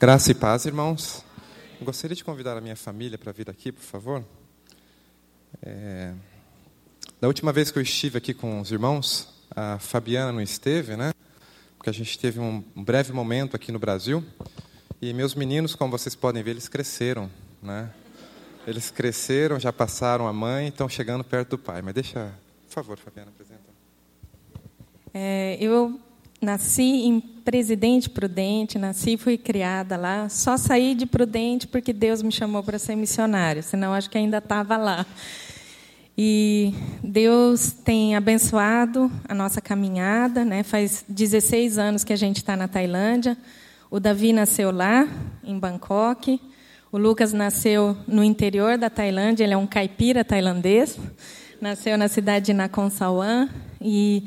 Graça e paz, irmãos. Gostaria de convidar a minha família para vir aqui, por favor. É... Da última vez que eu estive aqui com os irmãos, a Fabiana não esteve, né? Porque a gente teve um breve momento aqui no Brasil. E meus meninos, como vocês podem ver, eles cresceram, né? Eles cresceram, já passaram a mãe, estão chegando perto do pai. Mas deixa, por favor, Fabiana, apresenta. É, eu Nasci em Presidente Prudente, nasci e fui criada lá. Só saí de Prudente porque Deus me chamou para ser missionária, senão acho que ainda estava lá. E Deus tem abençoado a nossa caminhada, né? Faz 16 anos que a gente está na Tailândia. O Davi nasceu lá, em Bangkok. O Lucas nasceu no interior da Tailândia, ele é um caipira tailandês. Nasceu na cidade de Nakhon Sawan e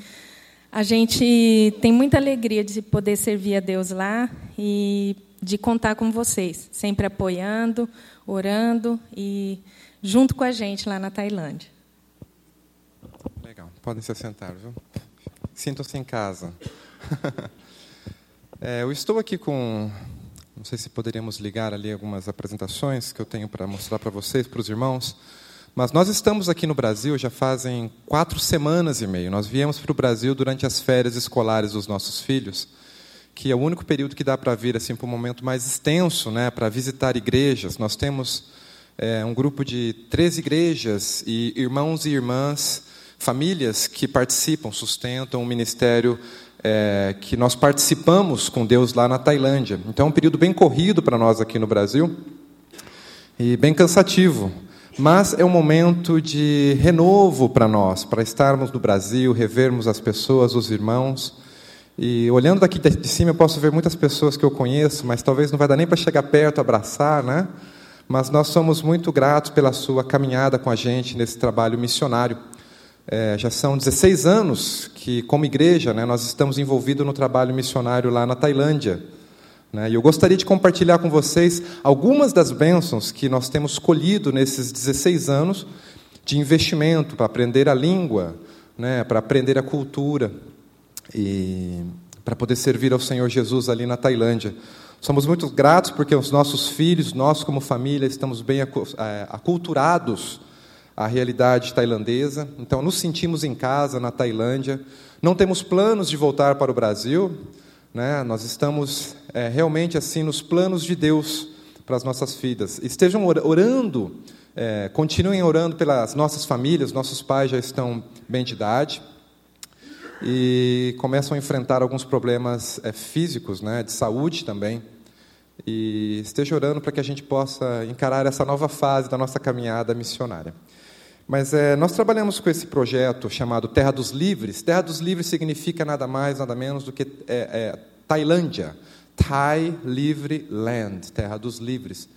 a gente tem muita alegria de poder servir a Deus lá e de contar com vocês, sempre apoiando, orando e junto com a gente lá na Tailândia. Legal, podem se sentar, viu? Sintam-se em casa. é, eu estou aqui com, não sei se poderíamos ligar ali algumas apresentações que eu tenho para mostrar para vocês, para os irmãos. Mas nós estamos aqui no Brasil já fazem quatro semanas e meio. Nós viemos para o Brasil durante as férias escolares dos nossos filhos, que é o único período que dá para vir assim para um momento mais extenso, né, para visitar igrejas. Nós temos é, um grupo de três igrejas e irmãos e irmãs, famílias que participam, sustentam um ministério é, que nós participamos com Deus lá na Tailândia. Então é um período bem corrido para nós aqui no Brasil e bem cansativo. Mas é um momento de renovo para nós, para estarmos no Brasil, revermos as pessoas, os irmãos. E olhando daqui de cima, eu posso ver muitas pessoas que eu conheço, mas talvez não vai dar nem para chegar perto, abraçar, né? Mas nós somos muito gratos pela sua caminhada com a gente nesse trabalho missionário. É, já são 16 anos que, como igreja, né, nós estamos envolvidos no trabalho missionário lá na Tailândia. Né? E eu gostaria de compartilhar com vocês algumas das bênçãos que nós temos colhido nesses 16 anos de investimento para aprender a língua, né? para aprender a cultura e para poder servir ao Senhor Jesus ali na Tailândia. Somos muito gratos porque os nossos filhos, nós como família, estamos bem é, aculturados à realidade tailandesa. Então, nos sentimos em casa na Tailândia. Não temos planos de voltar para o Brasil. Né? Nós estamos é, realmente assim nos planos de Deus para as nossas vidas. Estejam orando, é, continuem orando pelas nossas famílias, nossos pais já estão bem de idade e começam a enfrentar alguns problemas é, físicos, né, de saúde também. E esteja orando para que a gente possa encarar essa nova fase da nossa caminhada missionária. Mas é, nós trabalhamos com esse projeto chamado Terra dos Livres. Terra dos Livres significa nada mais, nada menos do que é, é, Tailândia. Thai Livre Land, Terra dos Livres.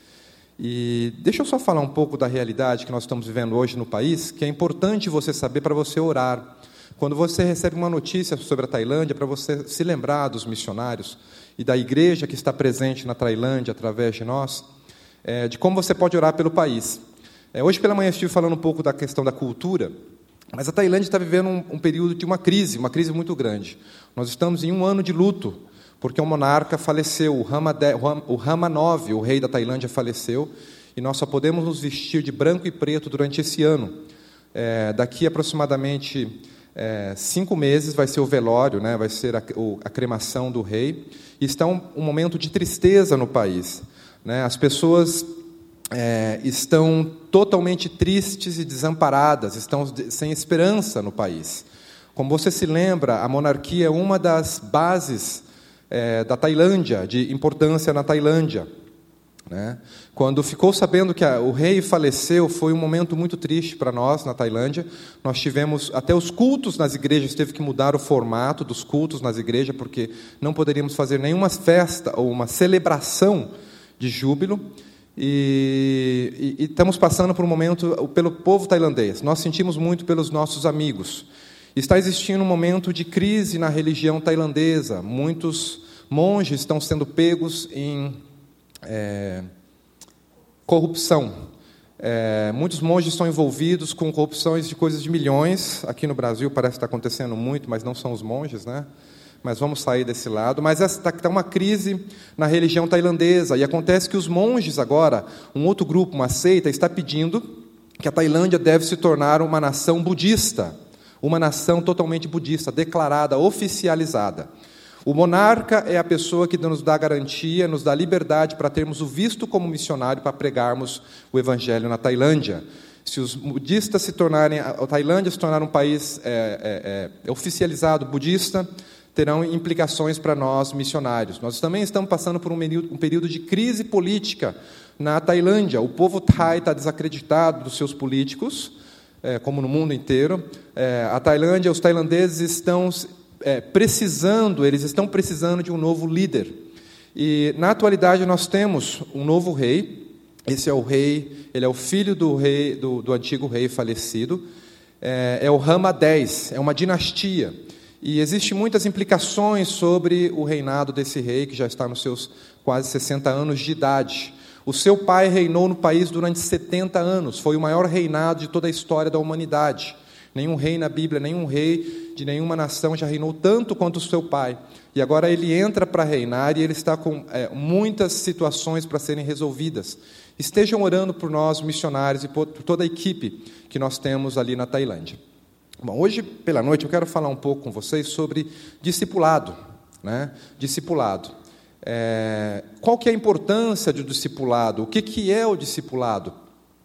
E deixa eu só falar um pouco da realidade que nós estamos vivendo hoje no país, que é importante você saber para você orar. Quando você recebe uma notícia sobre a Tailândia, para você se lembrar dos missionários e da igreja que está presente na Tailândia através de nós, é, de como você pode orar pelo país. É, hoje pela manhã estive falando um pouco da questão da cultura, mas a Tailândia está vivendo um, um período de uma crise, uma crise muito grande. Nós estamos em um ano de luto porque o monarca faleceu, o Rama, de, o Rama IX, o rei da Tailândia, faleceu, e nós só podemos nos vestir de branco e preto durante esse ano. É, daqui aproximadamente é, cinco meses vai ser o velório, né, vai ser a, o, a cremação do rei, e está um, um, momento de tristeza no país. Né, as pessoas é, estão totalmente tristes e desamparadas, estão sem esperança no país. Como você se lembra, a monarquia é uma das bases é, da Tailândia, de importância na Tailândia. Né? Quando ficou sabendo que a, o rei faleceu, foi um momento muito triste para nós na Tailândia. Nós tivemos até os cultos nas igrejas teve que mudar o formato dos cultos nas igrejas porque não poderíamos fazer nenhuma festa ou uma celebração de júbilo. E, e, e estamos passando por um momento pelo povo tailandês. Nós sentimos muito pelos nossos amigos. Está existindo um momento de crise na religião tailandesa. Muitos monges estão sendo pegos em é, corrupção. É, muitos monges estão envolvidos com corrupções de coisas de milhões. Aqui no Brasil parece estar acontecendo muito, mas não são os monges, né? mas vamos sair desse lado. Mas está tá uma crise na religião tailandesa, e acontece que os monges agora, um outro grupo, uma seita, está pedindo que a Tailândia deve se tornar uma nação budista, uma nação totalmente budista, declarada, oficializada. O monarca é a pessoa que nos dá garantia, nos dá liberdade para termos o visto como missionário para pregarmos o evangelho na Tailândia. Se os budistas se tornarem, a Tailândia se tornar um país é, é, é, oficializado budista, terão implicações para nós missionários. Nós também estamos passando por um período, um período de crise política na Tailândia. O povo thai está desacreditado dos seus políticos, é, como no mundo inteiro. É, a Tailândia, os tailandeses estão é, precisando, eles estão precisando de um novo líder. E na atualidade nós temos um novo rei. Esse é o rei, ele é o filho do rei do, do antigo rei falecido. É, é o Rama X, é uma dinastia. E existem muitas implicações sobre o reinado desse rei, que já está nos seus quase 60 anos de idade. O seu pai reinou no país durante 70 anos, foi o maior reinado de toda a história da humanidade. Nenhum rei na Bíblia, nenhum rei de nenhuma nação já reinou tanto quanto o seu pai. E agora ele entra para reinar e ele está com é, muitas situações para serem resolvidas. Estejam orando por nós, missionários, e por toda a equipe que nós temos ali na Tailândia. Bom, hoje pela noite eu quero falar um pouco com vocês sobre discipulado, né? Discipulado. É, qual que é a importância do discipulado? O que, que é o discipulado?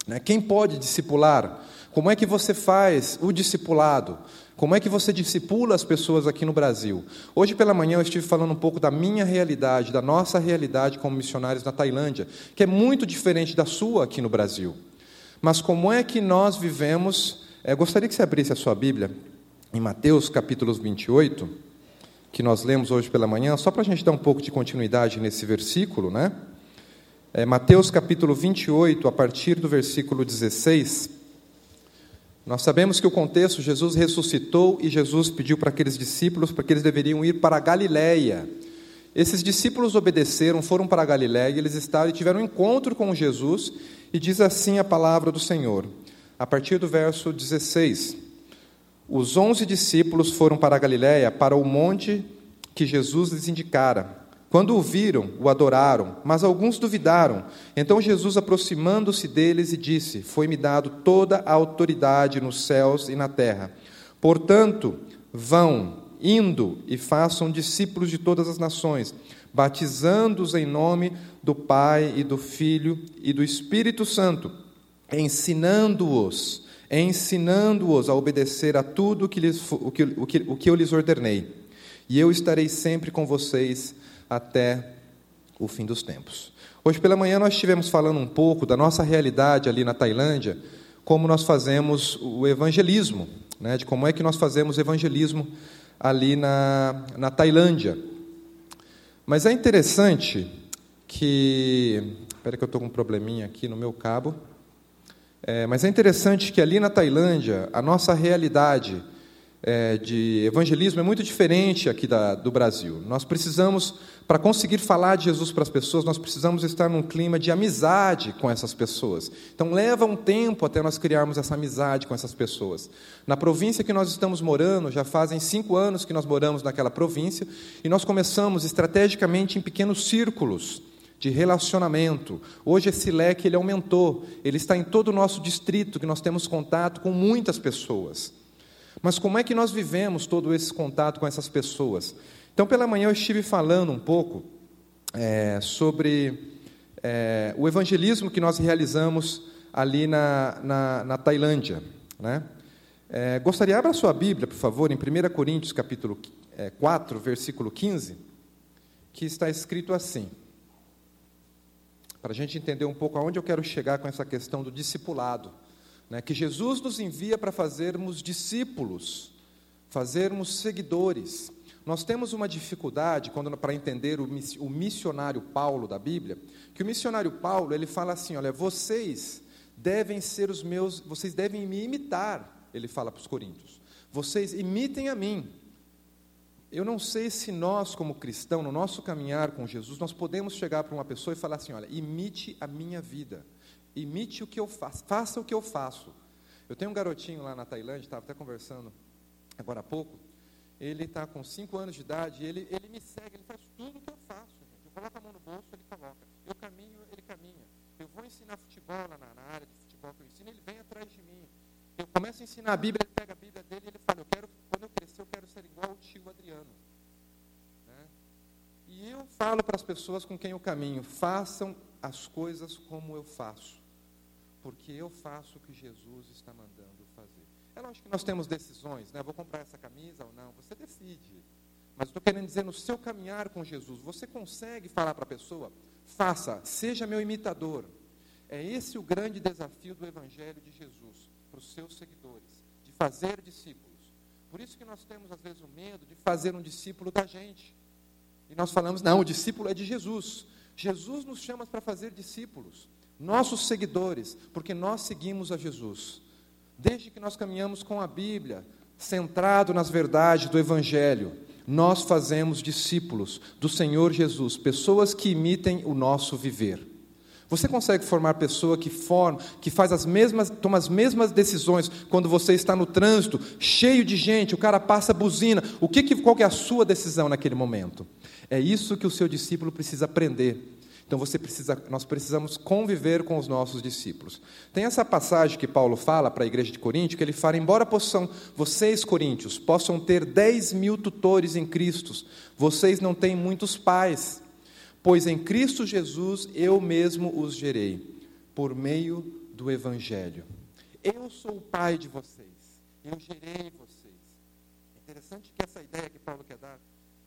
Né? Quem pode discipular? Como é que você faz o discipulado? Como é que você discipula as pessoas aqui no Brasil? Hoje pela manhã eu estive falando um pouco da minha realidade, da nossa realidade como missionários na Tailândia, que é muito diferente da sua aqui no Brasil. Mas como é que nós vivemos é, gostaria que você abrisse a sua Bíblia em Mateus capítulo 28, que nós lemos hoje pela manhã, só para a gente dar um pouco de continuidade nesse versículo, né? É, Mateus capítulo 28, a partir do versículo 16. Nós sabemos que o contexto, Jesus ressuscitou e Jesus pediu para aqueles discípulos para que eles deveriam ir para a Galiléia. Esses discípulos obedeceram, foram para a Galiléia, eles estavam e tiveram um encontro com Jesus, e diz assim a palavra do Senhor a partir do verso 16. Os onze discípulos foram para a Galiléia, para o monte que Jesus lhes indicara. Quando o viram, o adoraram, mas alguns duvidaram. Então Jesus, aproximando-se deles, e disse: Foi-me dado toda a autoridade nos céus e na terra. Portanto, vão, indo e façam discípulos de todas as nações, batizando-os em nome do Pai e do Filho e do Espírito Santo ensinando-os, ensinando-os a obedecer a tudo que lhes, o, que, o, que, o que eu lhes ordenei. E eu estarei sempre com vocês até o fim dos tempos. Hoje pela manhã nós estivemos falando um pouco da nossa realidade ali na Tailândia, como nós fazemos o evangelismo, né, de como é que nós fazemos evangelismo ali na, na Tailândia. Mas é interessante que. Espera que eu estou com um probleminha aqui no meu cabo. É, mas é interessante que ali na Tailândia, a nossa realidade é, de evangelismo é muito diferente aqui da, do Brasil. Nós precisamos, para conseguir falar de Jesus para as pessoas, nós precisamos estar num clima de amizade com essas pessoas. Então, leva um tempo até nós criarmos essa amizade com essas pessoas. Na província que nós estamos morando, já fazem cinco anos que nós moramos naquela província, e nós começamos estrategicamente em pequenos círculos de relacionamento. Hoje esse leque ele aumentou, ele está em todo o nosso distrito, que nós temos contato com muitas pessoas. Mas como é que nós vivemos todo esse contato com essas pessoas? Então, pela manhã eu estive falando um pouco é, sobre é, o evangelismo que nós realizamos ali na, na, na Tailândia. Né? É, gostaria, abra sua Bíblia, por favor, em 1 Coríntios capítulo 4, é, versículo 15, que está escrito assim para a gente entender um pouco aonde eu quero chegar com essa questão do discipulado. Né? Que Jesus nos envia para fazermos discípulos, fazermos seguidores. Nós temos uma dificuldade quando para entender o, o missionário Paulo da Bíblia, que o missionário Paulo ele fala assim, olha, vocês devem ser os meus, vocês devem me imitar, ele fala para os coríntios. Vocês imitem a mim, eu não sei se nós, como cristão, no nosso caminhar com Jesus, nós podemos chegar para uma pessoa e falar assim: olha, imite a minha vida, imite o que eu faço, faça o que eu faço. Eu tenho um garotinho lá na Tailândia, estava até conversando agora há pouco, ele está com 5 anos de idade, ele, ele me segue, ele faz tudo o que eu faço. Gente. Eu coloco a mão no bolso, ele coloca. Eu caminho, ele caminha. Eu vou ensinar futebol lá na, na área de futebol que eu ensino, ele vem atrás de mim. Eu começo a ensinar a Bíblia, ele pega a Bíblia dele e ele fala, eu quero, quando eu crescer, eu quero ser igual ao tio Adriano. Né? E eu falo para as pessoas com quem eu caminho, façam as coisas como eu faço, porque eu faço o que Jesus está mandando fazer. É lógico que nós temos decisões, né? Vou comprar essa camisa ou não, você decide. Mas estou querendo dizer, no seu caminhar com Jesus, você consegue falar para a pessoa, faça, seja meu imitador. É esse o grande desafio do Evangelho de Jesus para os seus seguidores, de fazer discípulos. Por isso que nós temos, às vezes, o medo de fazer um discípulo da gente. E nós falamos, não, o discípulo é de Jesus. Jesus nos chama para fazer discípulos, nossos seguidores, porque nós seguimos a Jesus. Desde que nós caminhamos com a Bíblia, centrado nas verdades do Evangelho, nós fazemos discípulos do Senhor Jesus, pessoas que imitem o nosso viver. Você consegue formar pessoa que forma, que faz as mesmas, toma as mesmas decisões quando você está no trânsito, cheio de gente, o cara passa buzina. O que, qual é a sua decisão naquele momento? É isso que o seu discípulo precisa aprender. Então você precisa, nós precisamos conviver com os nossos discípulos. Tem essa passagem que Paulo fala para a igreja de Corinto, que ele fala: embora possam, vocês, coríntios, possam ter 10 mil tutores em Cristo, vocês não têm muitos pais pois em Cristo Jesus eu mesmo os gerei, por meio do Evangelho. Eu sou o pai de vocês, eu gerei vocês. É interessante que essa ideia que Paulo quer dar,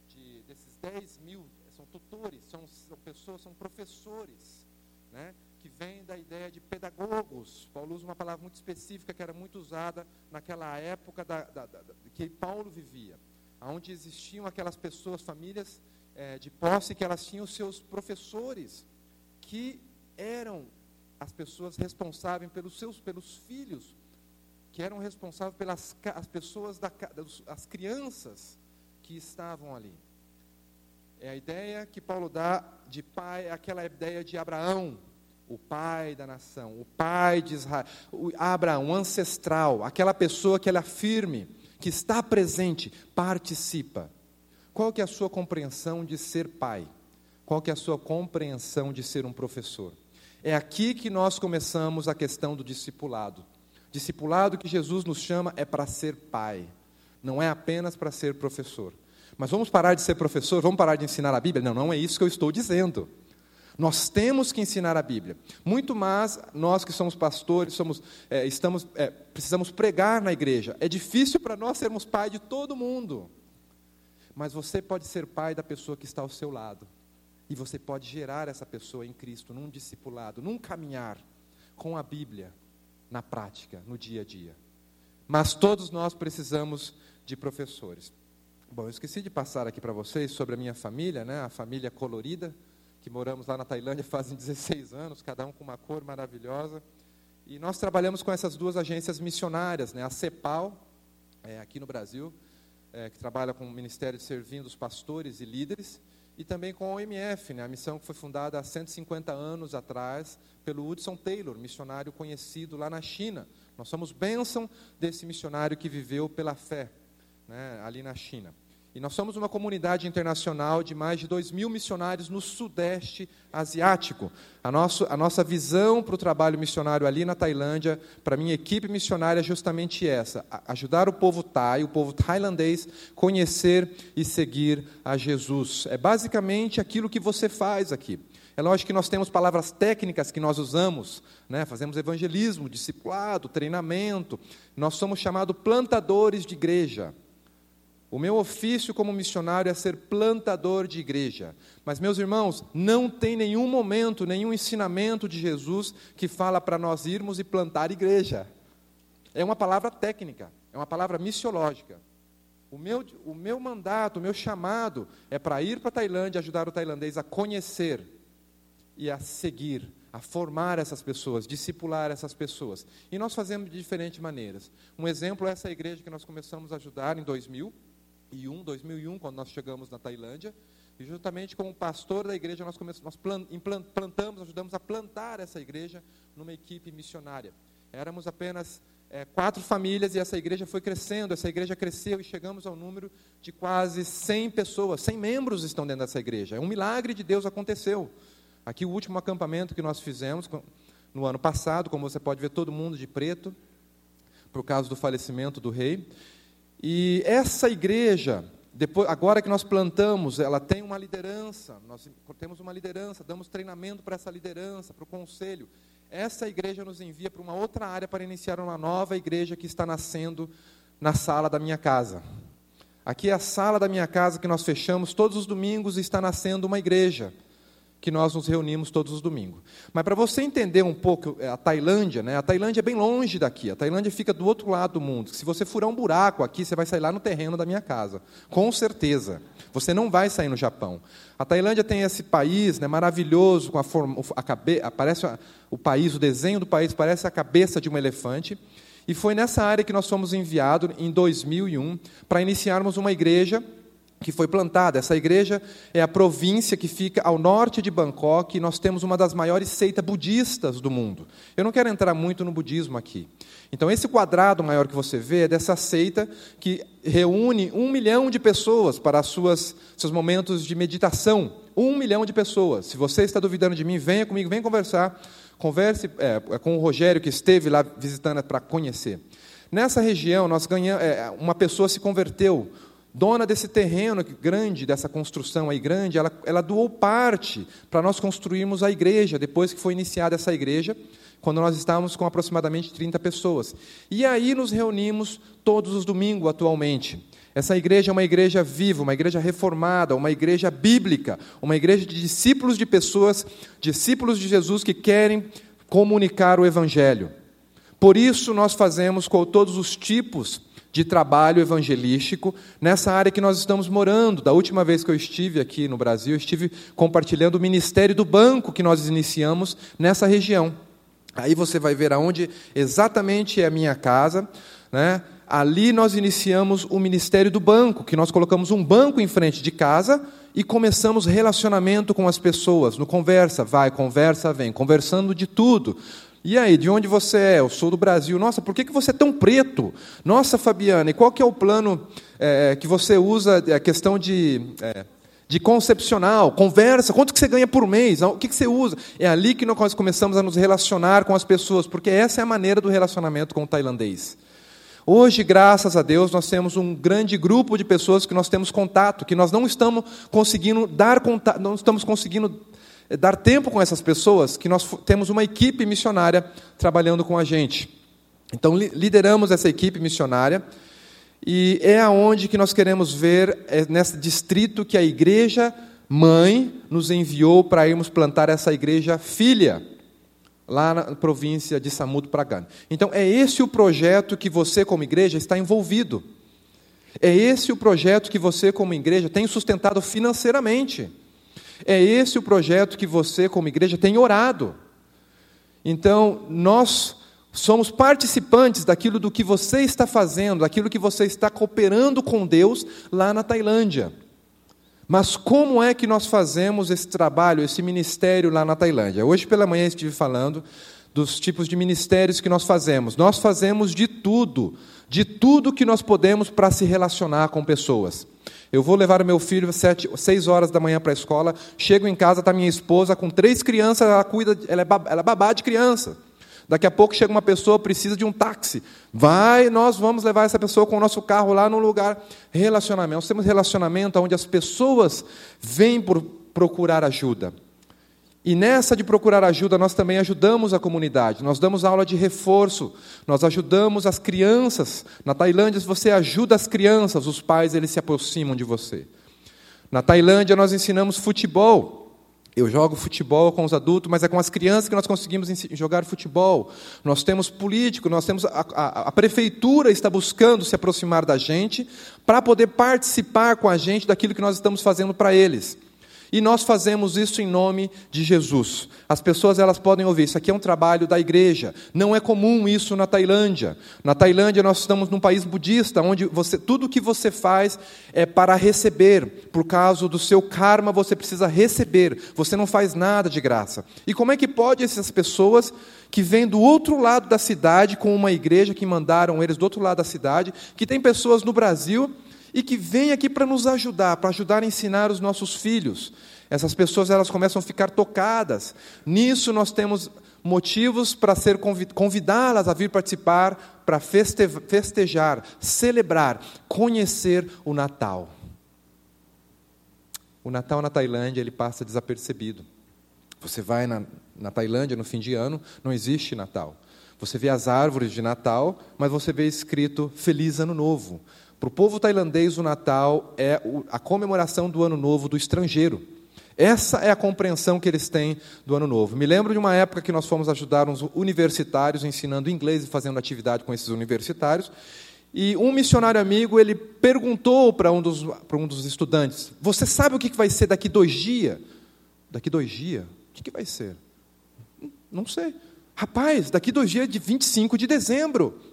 de, desses 10 mil, são tutores, são, são pessoas, são professores, né? que vem da ideia de pedagogos. Paulo usa uma palavra muito específica que era muito usada naquela época da, da, da, que Paulo vivia, onde existiam aquelas pessoas, famílias é, de posse que elas tinham seus professores, que eram as pessoas responsáveis pelos seus pelos filhos, que eram responsáveis pelas as pessoas da, as crianças que estavam ali. É a ideia que Paulo dá de pai, aquela ideia de Abraão, o pai da nação, o pai de Israel, o Abraão, ancestral, aquela pessoa que ela firme, que está presente, participa. Qual que é a sua compreensão de ser pai? Qual que é a sua compreensão de ser um professor? É aqui que nós começamos a questão do discipulado. Discipulado que Jesus nos chama é para ser pai, não é apenas para ser professor. Mas vamos parar de ser professor, vamos parar de ensinar a Bíblia? Não, não é isso que eu estou dizendo. Nós temos que ensinar a Bíblia. Muito mais nós que somos pastores, somos, é, estamos, é, precisamos pregar na igreja. É difícil para nós sermos pai de todo mundo. Mas você pode ser pai da pessoa que está ao seu lado. E você pode gerar essa pessoa em Cristo, num discipulado, num caminhar com a Bíblia na prática, no dia a dia. Mas todos nós precisamos de professores. Bom, eu esqueci de passar aqui para vocês sobre a minha família, né? a família colorida, que moramos lá na Tailândia fazem 16 anos, cada um com uma cor maravilhosa. E nós trabalhamos com essas duas agências missionárias, né? a CEPAL, é, aqui no Brasil, é, que trabalha com o Ministério Servindo os Pastores e Líderes, e também com a OMF, né, a missão que foi fundada há 150 anos atrás pelo Hudson Taylor, missionário conhecido lá na China. Nós somos bênção desse missionário que viveu pela fé né, ali na China. E nós somos uma comunidade internacional de mais de 2 mil missionários no Sudeste Asiático. A, nosso, a nossa visão para o trabalho missionário ali na Tailândia, para a minha equipe missionária, é justamente essa: ajudar o povo thai, o povo tailandês, conhecer e seguir a Jesus. É basicamente aquilo que você faz aqui. É lógico que nós temos palavras técnicas que nós usamos, né? fazemos evangelismo, discipulado, treinamento. Nós somos chamados plantadores de igreja. O meu ofício como missionário é ser plantador de igreja. Mas, meus irmãos, não tem nenhum momento, nenhum ensinamento de Jesus que fala para nós irmos e plantar igreja. É uma palavra técnica, é uma palavra missiológica. O meu, o meu mandato, o meu chamado é para ir para a Tailândia ajudar o tailandês a conhecer e a seguir, a formar essas pessoas, discipular essas pessoas. E nós fazemos de diferentes maneiras. Um exemplo é essa igreja que nós começamos a ajudar em 2000 2001, 2001, quando nós chegamos na Tailândia, e justamente como pastor da igreja nós, começamos, nós plantamos, ajudamos a plantar essa igreja numa equipe missionária. Éramos apenas é, quatro famílias e essa igreja foi crescendo, essa igreja cresceu e chegamos ao número de quase 100 pessoas, 100 membros estão dentro dessa igreja. Um milagre de Deus aconteceu. Aqui o último acampamento que nós fizemos no ano passado, como você pode ver, todo mundo de preto, por causa do falecimento do rei. E essa igreja, depois, agora que nós plantamos, ela tem uma liderança, nós temos uma liderança, damos treinamento para essa liderança, para o conselho essa igreja nos envia para uma outra área para iniciar uma nova igreja que está nascendo na sala da minha casa. Aqui é a sala da minha casa que nós fechamos todos os domingos e está nascendo uma igreja que nós nos reunimos todos os domingos. Mas para você entender um pouco é, a Tailândia, né? A Tailândia é bem longe daqui. A Tailândia fica do outro lado do mundo. Se você furar um buraco aqui, você vai sair lá no terreno da minha casa, com certeza. Você não vai sair no Japão. A Tailândia tem esse país, né, maravilhoso, com a forma, a cabe, parece o país, o desenho do país parece a cabeça de um elefante. E foi nessa área que nós fomos enviados em 2001 para iniciarmos uma igreja que foi plantada. Essa igreja é a província que fica ao norte de Bangkok, e nós temos uma das maiores seitas budistas do mundo. Eu não quero entrar muito no budismo aqui. Então, esse quadrado maior que você vê é dessa seita que reúne um milhão de pessoas para suas, seus momentos de meditação. Um milhão de pessoas. Se você está duvidando de mim, venha comigo, venha conversar. Converse é, com o Rogério, que esteve lá visitando para conhecer. Nessa região, nós ganhamos, é, uma pessoa se converteu dona desse terreno grande, dessa construção aí grande, ela, ela doou parte para nós construirmos a igreja, depois que foi iniciada essa igreja, quando nós estávamos com aproximadamente 30 pessoas. E aí nos reunimos todos os domingos atualmente. Essa igreja é uma igreja viva, uma igreja reformada, uma igreja bíblica, uma igreja de discípulos de pessoas, discípulos de Jesus que querem comunicar o Evangelho. Por isso nós fazemos com todos os tipos de trabalho evangelístico nessa área que nós estamos morando. Da última vez que eu estive aqui no Brasil, eu estive compartilhando o ministério do banco que nós iniciamos nessa região. Aí você vai ver aonde exatamente é a minha casa, né? Ali nós iniciamos o ministério do banco, que nós colocamos um banco em frente de casa e começamos relacionamento com as pessoas, no conversa, vai, conversa, vem, conversando de tudo. E aí, de onde você é? Eu sou do Brasil. Nossa, por que, que você é tão preto? Nossa, Fabiana, e qual que é o plano é, que você usa, a questão de, é, de concepcional, conversa, quanto que você ganha por mês? O que, que você usa? É ali que nós começamos a nos relacionar com as pessoas, porque essa é a maneira do relacionamento com o tailandês. Hoje, graças a Deus, nós temos um grande grupo de pessoas que nós temos contato, que nós não estamos conseguindo dar contato, não estamos conseguindo é dar tempo com essas pessoas, que nós temos uma equipe missionária trabalhando com a gente. Então, lideramos essa equipe missionária e é aonde que nós queremos ver, é nesse distrito que a igreja mãe nos enviou para irmos plantar essa igreja filha, lá na província de Samut Pragan. Então, é esse o projeto que você, como igreja, está envolvido. É esse o projeto que você, como igreja, tem sustentado financeiramente. É esse o projeto que você, como igreja, tem orado. Então, nós somos participantes daquilo do que você está fazendo, daquilo que você está cooperando com Deus lá na Tailândia. Mas como é que nós fazemos esse trabalho, esse ministério lá na Tailândia? Hoje pela manhã estive falando dos tipos de ministérios que nós fazemos. Nós fazemos de tudo, de tudo que nós podemos para se relacionar com pessoas. Eu vou levar meu filho às seis horas da manhã para a escola. Chego em casa, está minha esposa com três crianças, ela cuida, ela é, ela é babá de criança. Daqui a pouco chega uma pessoa, precisa de um táxi. Vai, nós vamos levar essa pessoa com o nosso carro lá no lugar. Relacionamento. Nós temos relacionamento onde as pessoas vêm por procurar ajuda. E nessa de procurar ajuda, nós também ajudamos a comunidade. Nós damos aula de reforço, nós ajudamos as crianças. Na Tailândia, você ajuda as crianças, os pais eles se aproximam de você. Na Tailândia, nós ensinamos futebol. Eu jogo futebol com os adultos, mas é com as crianças que nós conseguimos jogar futebol. Nós temos político, nós temos a, a, a prefeitura está buscando se aproximar da gente para poder participar com a gente daquilo que nós estamos fazendo para eles. E nós fazemos isso em nome de Jesus. As pessoas elas podem ouvir, isso aqui é um trabalho da igreja. Não é comum isso na Tailândia. Na Tailândia nós estamos num país budista, onde você, tudo que você faz é para receber. Por causa do seu karma, você precisa receber. Você não faz nada de graça. E como é que pode essas pessoas que vêm do outro lado da cidade, com uma igreja que mandaram eles do outro lado da cidade, que tem pessoas no Brasil e que vêm aqui para nos ajudar, para ajudar a ensinar os nossos filhos. Essas pessoas elas começam a ficar tocadas. Nisso nós temos motivos para ser convidá-las a vir participar, para festejar, celebrar, conhecer o Natal. O Natal na Tailândia ele passa desapercebido. Você vai na, na Tailândia no fim de ano, não existe Natal. Você vê as árvores de Natal, mas você vê escrito Feliz Ano Novo. Para o povo tailandês, o Natal é a comemoração do Ano Novo do estrangeiro. Essa é a compreensão que eles têm do Ano Novo. Me lembro de uma época que nós fomos ajudar uns universitários ensinando inglês e fazendo atividade com esses universitários. E um missionário amigo ele perguntou para um dos, para um dos estudantes: Você sabe o que vai ser daqui dois dias? Daqui dois dias? O que vai ser? Não sei. Rapaz, daqui dois dias de 25 de dezembro.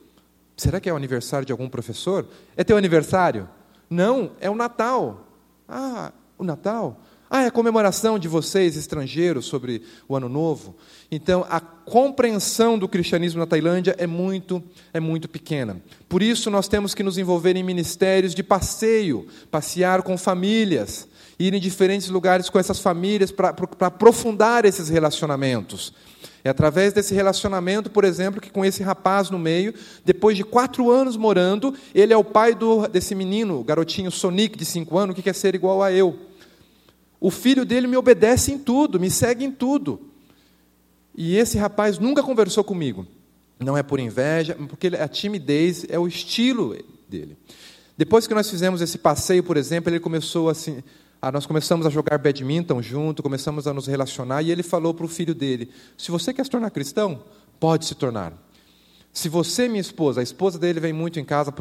Será que é o aniversário de algum professor? É teu aniversário? Não, é o Natal. Ah, o Natal? Ah, é a comemoração de vocês, estrangeiros, sobre o Ano Novo. Então, a compreensão do cristianismo na Tailândia é muito, é muito pequena. Por isso, nós temos que nos envolver em ministérios de passeio, passear com famílias, ir em diferentes lugares com essas famílias para aprofundar esses relacionamentos. É através desse relacionamento, por exemplo, que com esse rapaz no meio, depois de quatro anos morando, ele é o pai do, desse menino, garotinho Sonic, de cinco anos, que quer ser igual a eu. O filho dele me obedece em tudo, me segue em tudo. E esse rapaz nunca conversou comigo. Não é por inveja, porque a timidez é o estilo dele. Depois que nós fizemos esse passeio, por exemplo, ele começou assim, ah, nós começamos a jogar badminton junto, começamos a nos relacionar, e ele falou para o filho dele: se você quer se tornar cristão, pode se tornar. Se você, minha esposa, a esposa dele vem muito em casa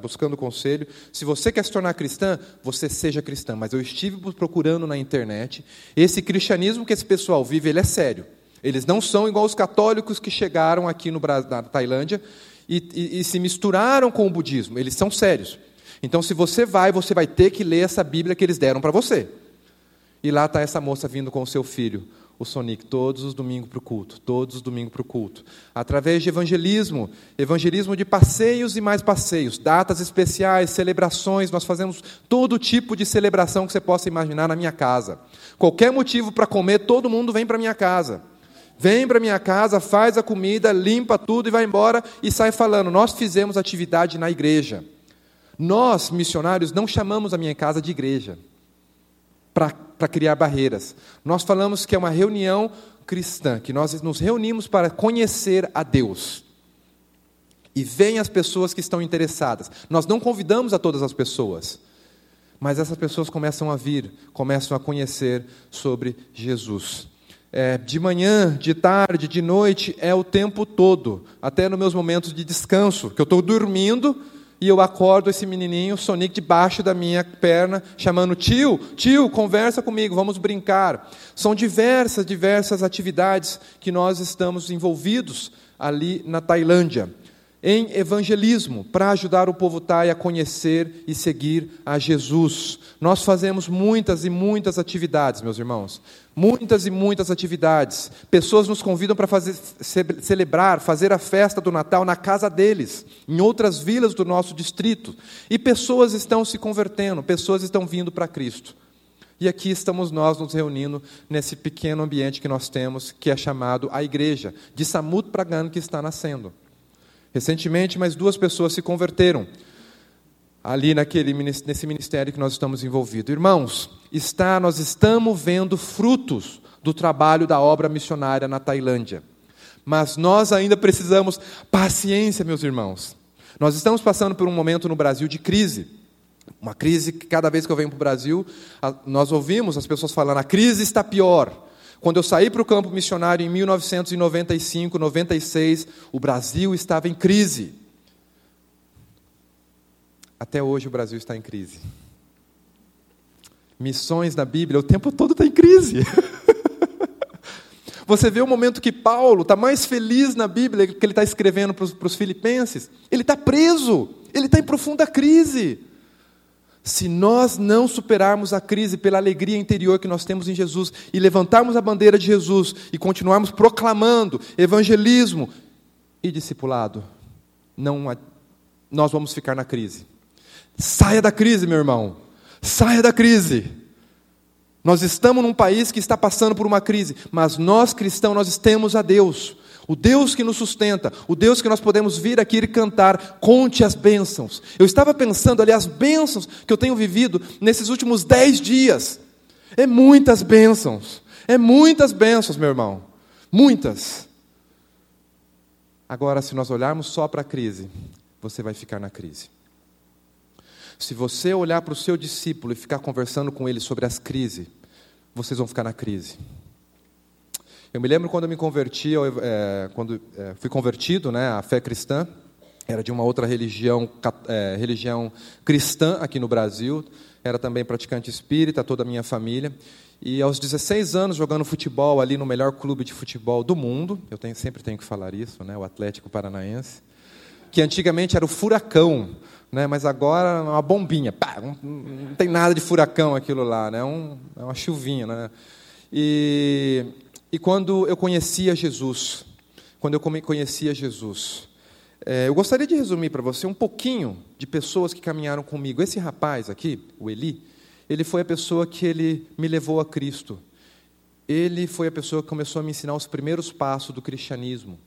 buscando conselho, se você quer se tornar cristã, você seja cristã. Mas eu estive procurando na internet, esse cristianismo que esse pessoal vive, ele é sério. Eles não são igual os católicos que chegaram aqui no, na Tailândia e, e, e se misturaram com o budismo. Eles são sérios. Então, se você vai, você vai ter que ler essa Bíblia que eles deram para você. E lá está essa moça vindo com o seu filho, o Sonic, todos os domingos para o culto, todos os domingos para o culto. Através de evangelismo, evangelismo de passeios e mais passeios, datas especiais, celebrações, nós fazemos todo tipo de celebração que você possa imaginar na minha casa. Qualquer motivo para comer, todo mundo vem para minha casa. Vem para minha casa, faz a comida, limpa tudo e vai embora e sai falando. Nós fizemos atividade na igreja. Nós, missionários, não chamamos a minha casa de igreja para criar barreiras. Nós falamos que é uma reunião cristã, que nós nos reunimos para conhecer a Deus. E vêm as pessoas que estão interessadas. Nós não convidamos a todas as pessoas, mas essas pessoas começam a vir, começam a conhecer sobre Jesus. É, de manhã, de tarde, de noite, é o tempo todo, até nos meus momentos de descanso, que eu estou dormindo e eu acordo esse menininho, Sonic, debaixo da minha perna, chamando: tio, tio, conversa comigo, vamos brincar. São diversas, diversas atividades que nós estamos envolvidos ali na Tailândia em evangelismo, para ajudar o povo Thai a conhecer e seguir a Jesus. Nós fazemos muitas e muitas atividades, meus irmãos. Muitas e muitas atividades. Pessoas nos convidam para fazer, celebrar, fazer a festa do Natal na casa deles, em outras vilas do nosso distrito. E pessoas estão se convertendo, pessoas estão vindo para Cristo. E aqui estamos nós nos reunindo nesse pequeno ambiente que nós temos, que é chamado a igreja de Samut Pragan, que está nascendo. Recentemente, mais duas pessoas se converteram ali naquele, nesse ministério que nós estamos envolvidos. Irmãos, está, nós estamos vendo frutos do trabalho da obra missionária na Tailândia. Mas nós ainda precisamos paciência, meus irmãos. Nós estamos passando por um momento no Brasil de crise. Uma crise que cada vez que eu venho para o Brasil, nós ouvimos as pessoas falando: a crise está pior. Quando eu saí para o campo missionário em 1995, 96, o Brasil estava em crise. Até hoje o Brasil está em crise. Missões na Bíblia, o tempo todo está em crise. Você vê o momento que Paulo está mais feliz na Bíblia, que ele está escrevendo para os filipenses. Ele está preso, ele está em profunda crise. Se nós não superarmos a crise pela alegria interior que nós temos em Jesus e levantarmos a bandeira de Jesus e continuarmos proclamando evangelismo e discipulado, não, nós vamos ficar na crise. Saia da crise, meu irmão. Saia da crise. Nós estamos num país que está passando por uma crise, mas nós cristãos nós temos a Deus, o Deus que nos sustenta, o Deus que nós podemos vir aqui e cantar, conte as bênçãos. Eu estava pensando ali as bênçãos que eu tenho vivido nesses últimos dez dias. É muitas bênçãos, é muitas bênçãos, meu irmão, muitas. Agora, se nós olharmos só para a crise, você vai ficar na crise. Se você olhar para o seu discípulo e ficar conversando com ele sobre as crises, vocês vão ficar na crise. Eu me lembro quando eu me converti, eu, é, quando é, fui convertido né, à fé cristã, era de uma outra religião, é, religião cristã aqui no Brasil, era também praticante espírita, toda a minha família. E aos 16 anos, jogando futebol ali no melhor clube de futebol do mundo, eu tenho, sempre tenho que falar isso, né, o Atlético Paranaense, que antigamente era o Furacão, né? mas agora é uma bombinha. Pá, não, não, tem nada de furacão aquilo lá, né? é, um, é uma chuvinha. Né? E, e quando eu conhecia Jesus, quando eu conhecia Jesus, é, eu gostaria de resumir para você um pouquinho de pessoas que caminharam comigo. Esse rapaz aqui, o Eli, ele foi a pessoa que ele me levou a Cristo. Ele foi a pessoa que começou a me ensinar os primeiros passos do cristianismo.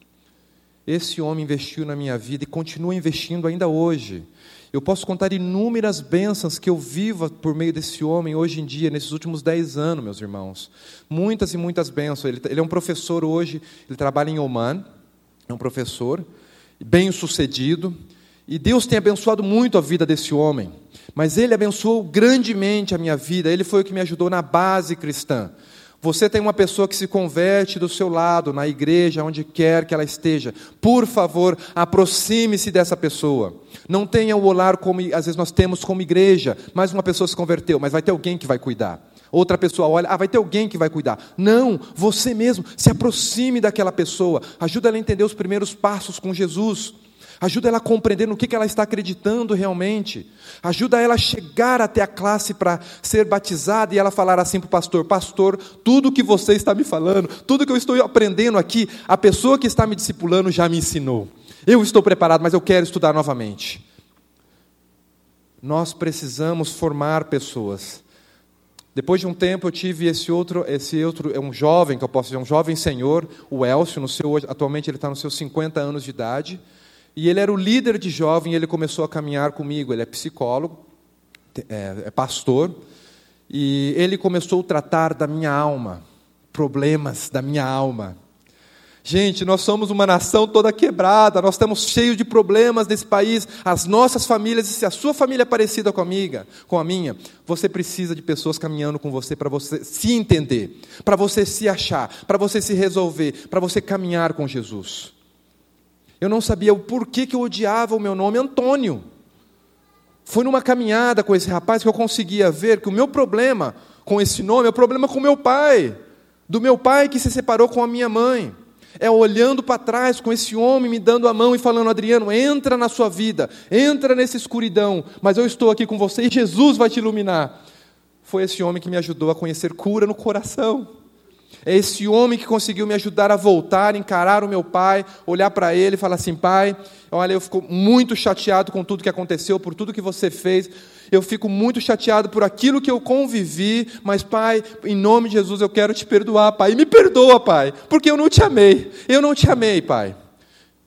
Esse homem investiu na minha vida e continua investindo ainda hoje. Eu posso contar inúmeras bênçãos que eu vivo por meio desse homem hoje em dia, nesses últimos dez anos, meus irmãos. Muitas e muitas bênçãos. Ele, ele é um professor hoje, ele trabalha em Oman, é um professor, bem sucedido. E Deus tem abençoado muito a vida desse homem. Mas ele abençoou grandemente a minha vida, ele foi o que me ajudou na base cristã. Você tem uma pessoa que se converte do seu lado, na igreja, onde quer que ela esteja. Por favor, aproxime-se dessa pessoa. Não tenha o olhar como às vezes nós temos como igreja. Mais uma pessoa se converteu, mas vai ter alguém que vai cuidar. Outra pessoa olha, ah, vai ter alguém que vai cuidar. Não, você mesmo, se aproxime daquela pessoa. Ajuda ela a entender os primeiros passos com Jesus. Ajuda ela a compreender no que, ela está acreditando realmente. Ajuda ela a chegar até a classe para ser batizada e ela falar assim para o pastor: Pastor, tudo que você está me falando, tudo que eu estou aprendendo aqui, a pessoa que está me discipulando já me ensinou. Eu estou preparado, mas eu quero estudar novamente. Nós precisamos formar pessoas. Depois de um tempo eu tive esse outro, esse outro, é um jovem que eu posso dizer, um jovem senhor, o Elcio, no seu, atualmente ele está nos seus 50 anos de idade. E ele era o líder de jovem, ele começou a caminhar comigo. Ele é psicólogo, é, é pastor, e ele começou a tratar da minha alma, problemas da minha alma. Gente, nós somos uma nação toda quebrada, nós estamos cheios de problemas nesse país, as nossas famílias, e se a sua família é parecida com a, minha, com a minha, você precisa de pessoas caminhando com você para você se entender, para você se achar, para você se resolver, para você caminhar com Jesus. Eu não sabia o porquê que eu odiava o meu nome Antônio. Foi numa caminhada com esse rapaz que eu conseguia ver que o meu problema com esse nome é o problema com meu pai, do meu pai que se separou com a minha mãe. É olhando para trás com esse homem me dando a mão e falando: Adriano, entra na sua vida, entra nessa escuridão, mas eu estou aqui com você e Jesus vai te iluminar. Foi esse homem que me ajudou a conhecer cura no coração. É esse homem que conseguiu me ajudar a voltar, encarar o meu pai, olhar para ele e falar assim: pai, olha, eu fico muito chateado com tudo que aconteceu, por tudo que você fez. Eu fico muito chateado por aquilo que eu convivi, mas, pai, em nome de Jesus eu quero te perdoar, pai. E me perdoa, pai, porque eu não te amei. Eu não te amei, pai.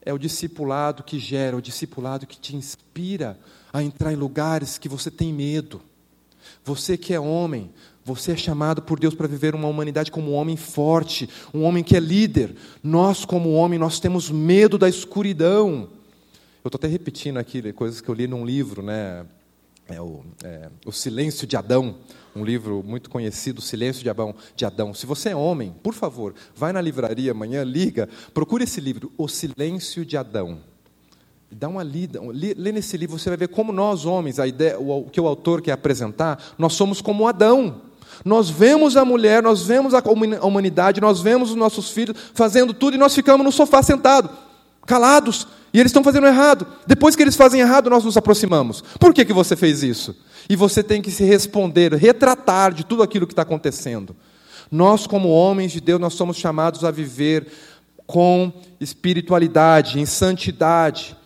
É o discipulado que gera, o discipulado que te inspira a entrar em lugares que você tem medo. Você que é homem, você é chamado por Deus para viver uma humanidade como um homem forte, um homem que é líder. Nós, como homem, nós temos medo da escuridão. Eu estou até repetindo aqui coisas que eu li num livro, né? É o, é, o Silêncio de Adão, um livro muito conhecido, Silêncio de Adão, de Adão. Se você é homem, por favor, vai na livraria amanhã, liga, procure esse livro, O Silêncio de Adão, Dá uma lida, lê nesse livro, você vai ver como nós homens, a ideia, o que o autor quer apresentar, nós somos como Adão. Nós vemos a mulher, nós vemos a humanidade, nós vemos os nossos filhos fazendo tudo e nós ficamos no sofá sentado, calados, e eles estão fazendo errado. Depois que eles fazem errado, nós nos aproximamos. Por que, que você fez isso? E você tem que se responder, retratar de tudo aquilo que está acontecendo. Nós, como homens de Deus, nós somos chamados a viver com espiritualidade, em santidade,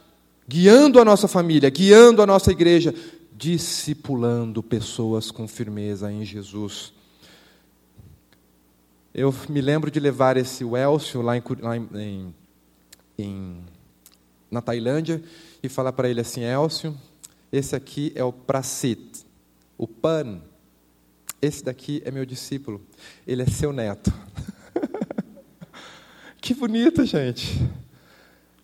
guiando a nossa família, guiando a nossa igreja, discipulando pessoas com firmeza em Jesus. Eu me lembro de levar esse Elcio lá, em, lá em, em, na Tailândia e falar para ele assim: Elcio, esse aqui é o Prasit, o Pan. Esse daqui é meu discípulo, ele é seu neto. que bonito, gente.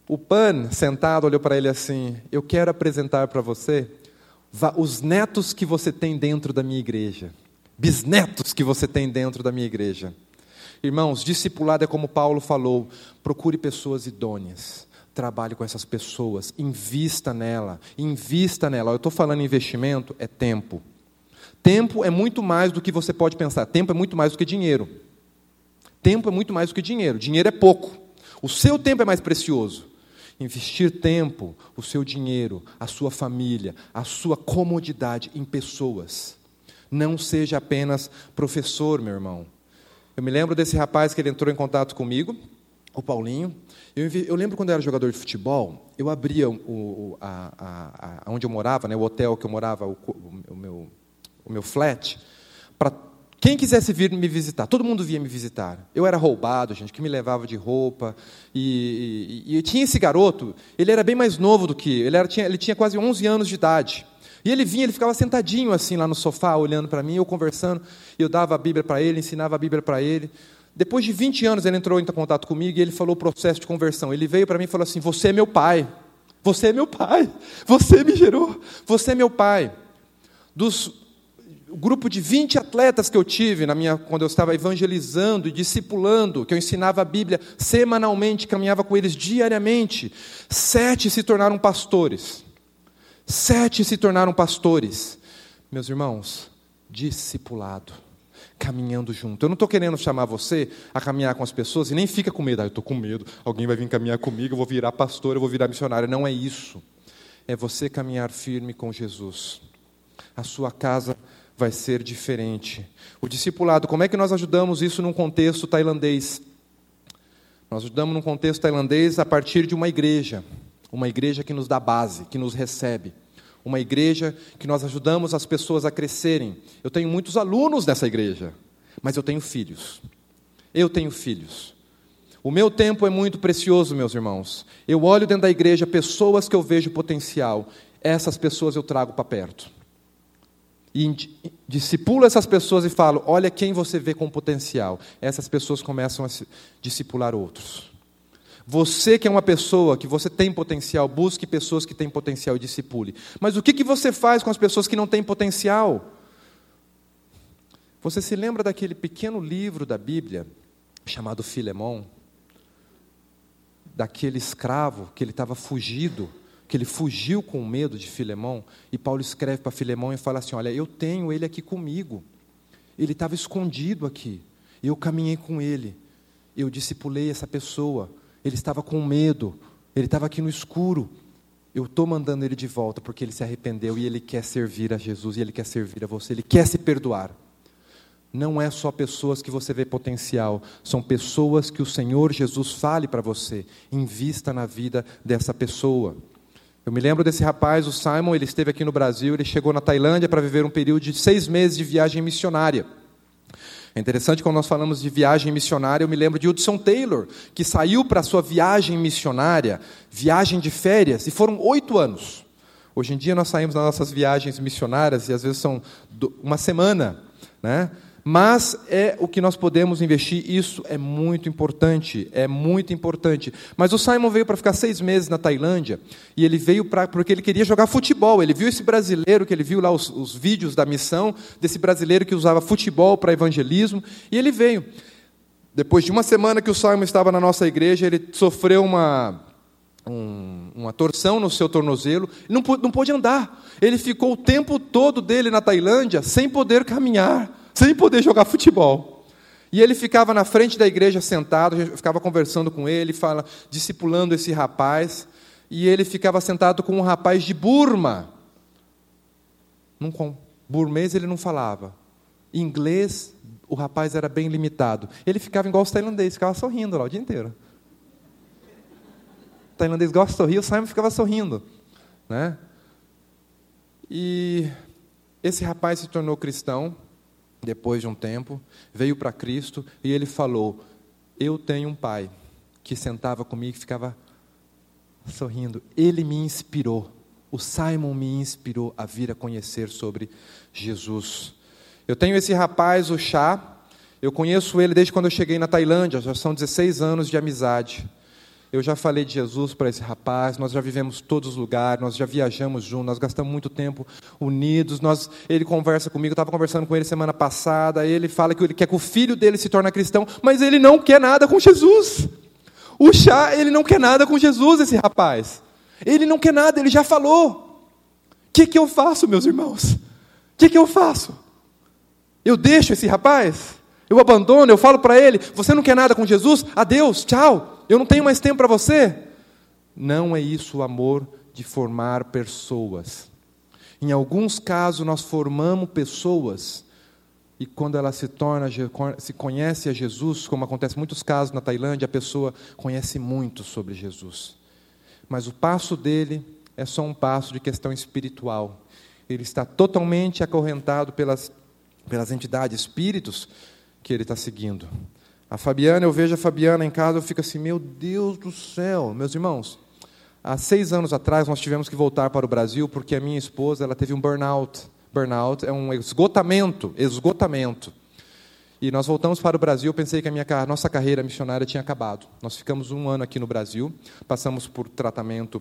O Pan, sentado, olhou para ele assim: Eu quero apresentar para você os netos que você tem dentro da minha igreja, bisnetos que você tem dentro da minha igreja. Irmãos, discipulado é como Paulo falou: procure pessoas idôneas, trabalhe com essas pessoas, invista nela, invista nela. Eu estou falando investimento, é tempo. Tempo é muito mais do que você pode pensar, tempo é muito mais do que dinheiro. Tempo é muito mais do que dinheiro, dinheiro é pouco. O seu tempo é mais precioso investir tempo, o seu dinheiro, a sua família, a sua comodidade em pessoas. Não seja apenas professor, meu irmão. Eu me lembro desse rapaz que ele entrou em contato comigo, o Paulinho. Eu, eu lembro quando eu era jogador de futebol, eu abria o, o a, a, a, onde eu morava, né, o hotel que eu morava, o, o meu, o meu flat, para quem quisesse vir me visitar, todo mundo via me visitar. Eu era roubado, gente, que me levava de roupa. E, e, e tinha esse garoto, ele era bem mais novo do que ele, era, tinha, ele tinha quase 11 anos de idade. E ele vinha, ele ficava sentadinho assim lá no sofá, olhando para mim, eu conversando. Eu dava a Bíblia para ele, ensinava a Bíblia para ele. Depois de 20 anos, ele entrou em contato comigo e ele falou o processo de conversão. Ele veio para mim e falou assim: Você é meu pai. Você é meu pai. Você me gerou. Você é meu pai. Dos grupo de 20 atletas que eu tive na minha, quando eu estava evangelizando e discipulando, que eu ensinava a Bíblia semanalmente, caminhava com eles diariamente, sete se tornaram pastores. Sete se tornaram pastores. Meus irmãos, discipulado, caminhando junto. Eu não estou querendo chamar você a caminhar com as pessoas e nem fica com medo. Ah, eu estou com medo, alguém vai vir caminhar comigo, eu vou virar pastor, eu vou virar missionário. Não é isso. É você caminhar firme com Jesus. A sua casa vai ser diferente. O discipulado, como é que nós ajudamos isso num contexto tailandês? Nós ajudamos num contexto tailandês a partir de uma igreja, uma igreja que nos dá base, que nos recebe, uma igreja que nós ajudamos as pessoas a crescerem. Eu tenho muitos alunos nessa igreja, mas eu tenho filhos. Eu tenho filhos. O meu tempo é muito precioso, meus irmãos. Eu olho dentro da igreja pessoas que eu vejo potencial. Essas pessoas eu trago para perto e discipulo essas pessoas e falo: olha quem você vê com potencial. Essas pessoas começam a discipular outros. Você que é uma pessoa que você tem potencial, busque pessoas que têm potencial e discipule. Mas o que, que você faz com as pessoas que não têm potencial? Você se lembra daquele pequeno livro da Bíblia chamado Filemão? Daquele escravo que ele estava fugido que ele fugiu com medo de Filemão, e Paulo escreve para Filemão e fala assim: Olha, eu tenho ele aqui comigo, ele estava escondido aqui, eu caminhei com ele, eu discipulei essa pessoa, ele estava com medo, ele estava aqui no escuro, eu estou mandando ele de volta porque ele se arrependeu e ele quer servir a Jesus e ele quer servir a você, ele quer se perdoar. Não é só pessoas que você vê potencial, são pessoas que o Senhor Jesus fale para você, invista na vida dessa pessoa. Eu me lembro desse rapaz, o Simon, ele esteve aqui no Brasil, ele chegou na Tailândia para viver um período de seis meses de viagem missionária. É interessante quando nós falamos de viagem missionária, eu me lembro de Hudson Taylor, que saiu para sua viagem missionária, viagem de férias, e foram oito anos. Hoje em dia nós saímos nas nossas viagens missionárias e às vezes são uma semana, né? Mas é o que nós podemos investir, isso é muito importante, é muito importante. Mas o Simon veio para ficar seis meses na Tailândia, e ele veio para porque ele queria jogar futebol. Ele viu esse brasileiro, que ele viu lá os, os vídeos da missão, desse brasileiro que usava futebol para evangelismo, e ele veio. Depois de uma semana que o Simon estava na nossa igreja, ele sofreu uma, um, uma torção no seu tornozelo, não, não pôde andar. Ele ficou o tempo todo dele na Tailândia sem poder caminhar, sem poder jogar futebol. E ele ficava na frente da igreja sentado, ficava conversando com ele, fala, discipulando esse rapaz, e ele ficava sentado com um rapaz de Burma. Num burmês ele não falava. Inglês, o rapaz era bem limitado. Ele ficava igual os tailandês, ficava sorrindo lá o dia inteiro. O tailandês gosta de sorrir, o Simon ficava sorrindo. Né? E esse rapaz se tornou cristão, depois de um tempo, veio para Cristo e ele falou: Eu tenho um pai que sentava comigo e ficava sorrindo. Ele me inspirou. O Simon me inspirou a vir a conhecer sobre Jesus. Eu tenho esse rapaz, o Chá. Eu conheço ele desde quando eu cheguei na Tailândia, já são 16 anos de amizade. Eu já falei de Jesus para esse rapaz, nós já vivemos todos os lugares, nós já viajamos juntos, nós gastamos muito tempo unidos. Nós, ele conversa comigo, eu estava conversando com ele semana passada, ele fala que ele quer que o filho dele se torne cristão, mas ele não quer nada com Jesus. O chá, ele não quer nada com Jesus, esse rapaz. Ele não quer nada, ele já falou. O que, que eu faço, meus irmãos? O que, que eu faço? Eu deixo esse rapaz? Eu abandono, eu falo para ele: você não quer nada com Jesus? Adeus, tchau eu não tenho mais tempo para você. Não é isso o amor de formar pessoas. Em alguns casos, nós formamos pessoas e quando ela se torna, se conhece a Jesus, como acontece em muitos casos na Tailândia, a pessoa conhece muito sobre Jesus. Mas o passo dele é só um passo de questão espiritual. Ele está totalmente acorrentado pelas, pelas entidades, espíritos que ele está seguindo. A Fabiana, eu vejo a Fabiana em casa, eu fico assim, meu Deus do céu, meus irmãos. Há seis anos atrás nós tivemos que voltar para o Brasil porque a minha esposa ela teve um burnout. Burnout é um esgotamento, esgotamento. E nós voltamos para o Brasil. Eu pensei que a minha a nossa carreira missionária tinha acabado. Nós ficamos um ano aqui no Brasil, passamos por tratamento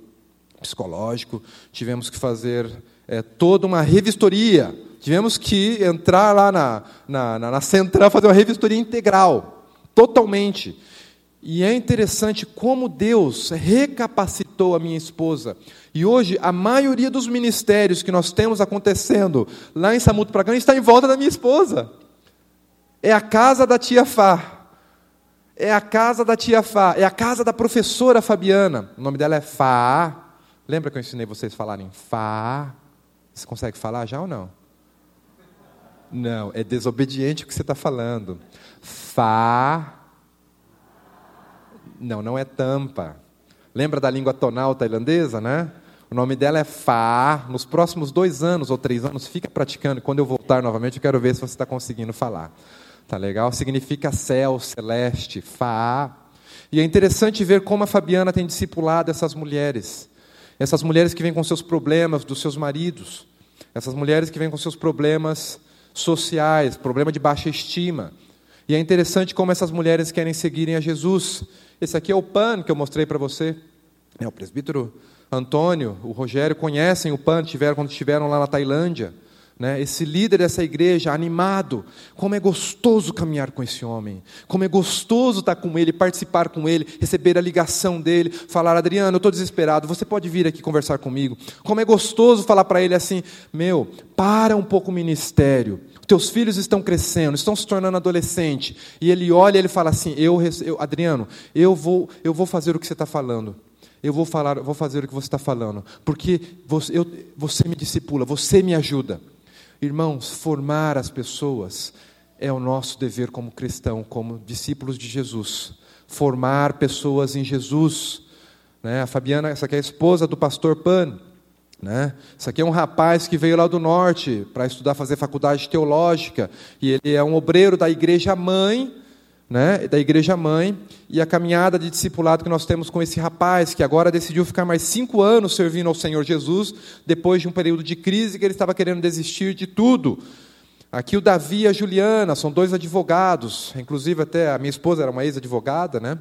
psicológico, tivemos que fazer é, toda uma revistoria. Tivemos que entrar lá na, na, na, na central, fazer uma revistoria integral totalmente. E é interessante como Deus recapacitou a minha esposa. E hoje, a maioria dos ministérios que nós temos acontecendo lá em Samuto Pragana está em volta da minha esposa. É a casa da tia Fá. É a casa da tia Fá. É a casa da professora Fabiana. O nome dela é Fá. Lembra que eu ensinei vocês a falarem Fá? Você consegue falar já ou não? Não, é desobediente o que você está falando. Fá. Não, não é tampa. Lembra da língua tonal tailandesa, né? O nome dela é Fá. Nos próximos dois anos ou três anos, fica praticando. Quando eu voltar novamente, eu quero ver se você está conseguindo falar. Tá legal? Significa céu, celeste, Fá. E é interessante ver como a Fabiana tem discipulado essas mulheres. Essas mulheres que vêm com seus problemas dos seus maridos. Essas mulheres que vêm com seus problemas sociais, problema de baixa estima. E é interessante como essas mulheres querem seguirem a Jesus. Esse aqui é o PAN que eu mostrei para você. É, o presbítero Antônio, o Rogério conhecem o PAN, tiveram, quando estiveram lá na Tailândia. Né, esse líder dessa igreja, animado, como é gostoso caminhar com esse homem, como é gostoso estar com ele, participar com ele, receber a ligação dele, falar, Adriano, eu estou desesperado, você pode vir aqui conversar comigo. Como é gostoso falar para ele assim, meu, para um pouco o ministério, teus filhos estão crescendo, estão se tornando adolescente, e ele olha e ele fala assim, eu, eu Adriano, eu vou, eu vou fazer o que você está falando, eu vou falar, vou fazer o que você está falando, porque você, eu, você me discipula, você me ajuda. Irmãos, formar as pessoas é o nosso dever como cristão, como discípulos de Jesus. Formar pessoas em Jesus. Né? A Fabiana, essa aqui é a esposa do pastor Pan. Né? Isso aqui é um rapaz que veio lá do norte para estudar, fazer faculdade teológica. E ele é um obreiro da igreja mãe né, da igreja mãe e a caminhada de discipulado que nós temos com esse rapaz que agora decidiu ficar mais cinco anos servindo ao Senhor Jesus depois de um período de crise que ele estava querendo desistir de tudo. Aqui o Davi e a Juliana são dois advogados, inclusive até a minha esposa era uma ex-advogada, né?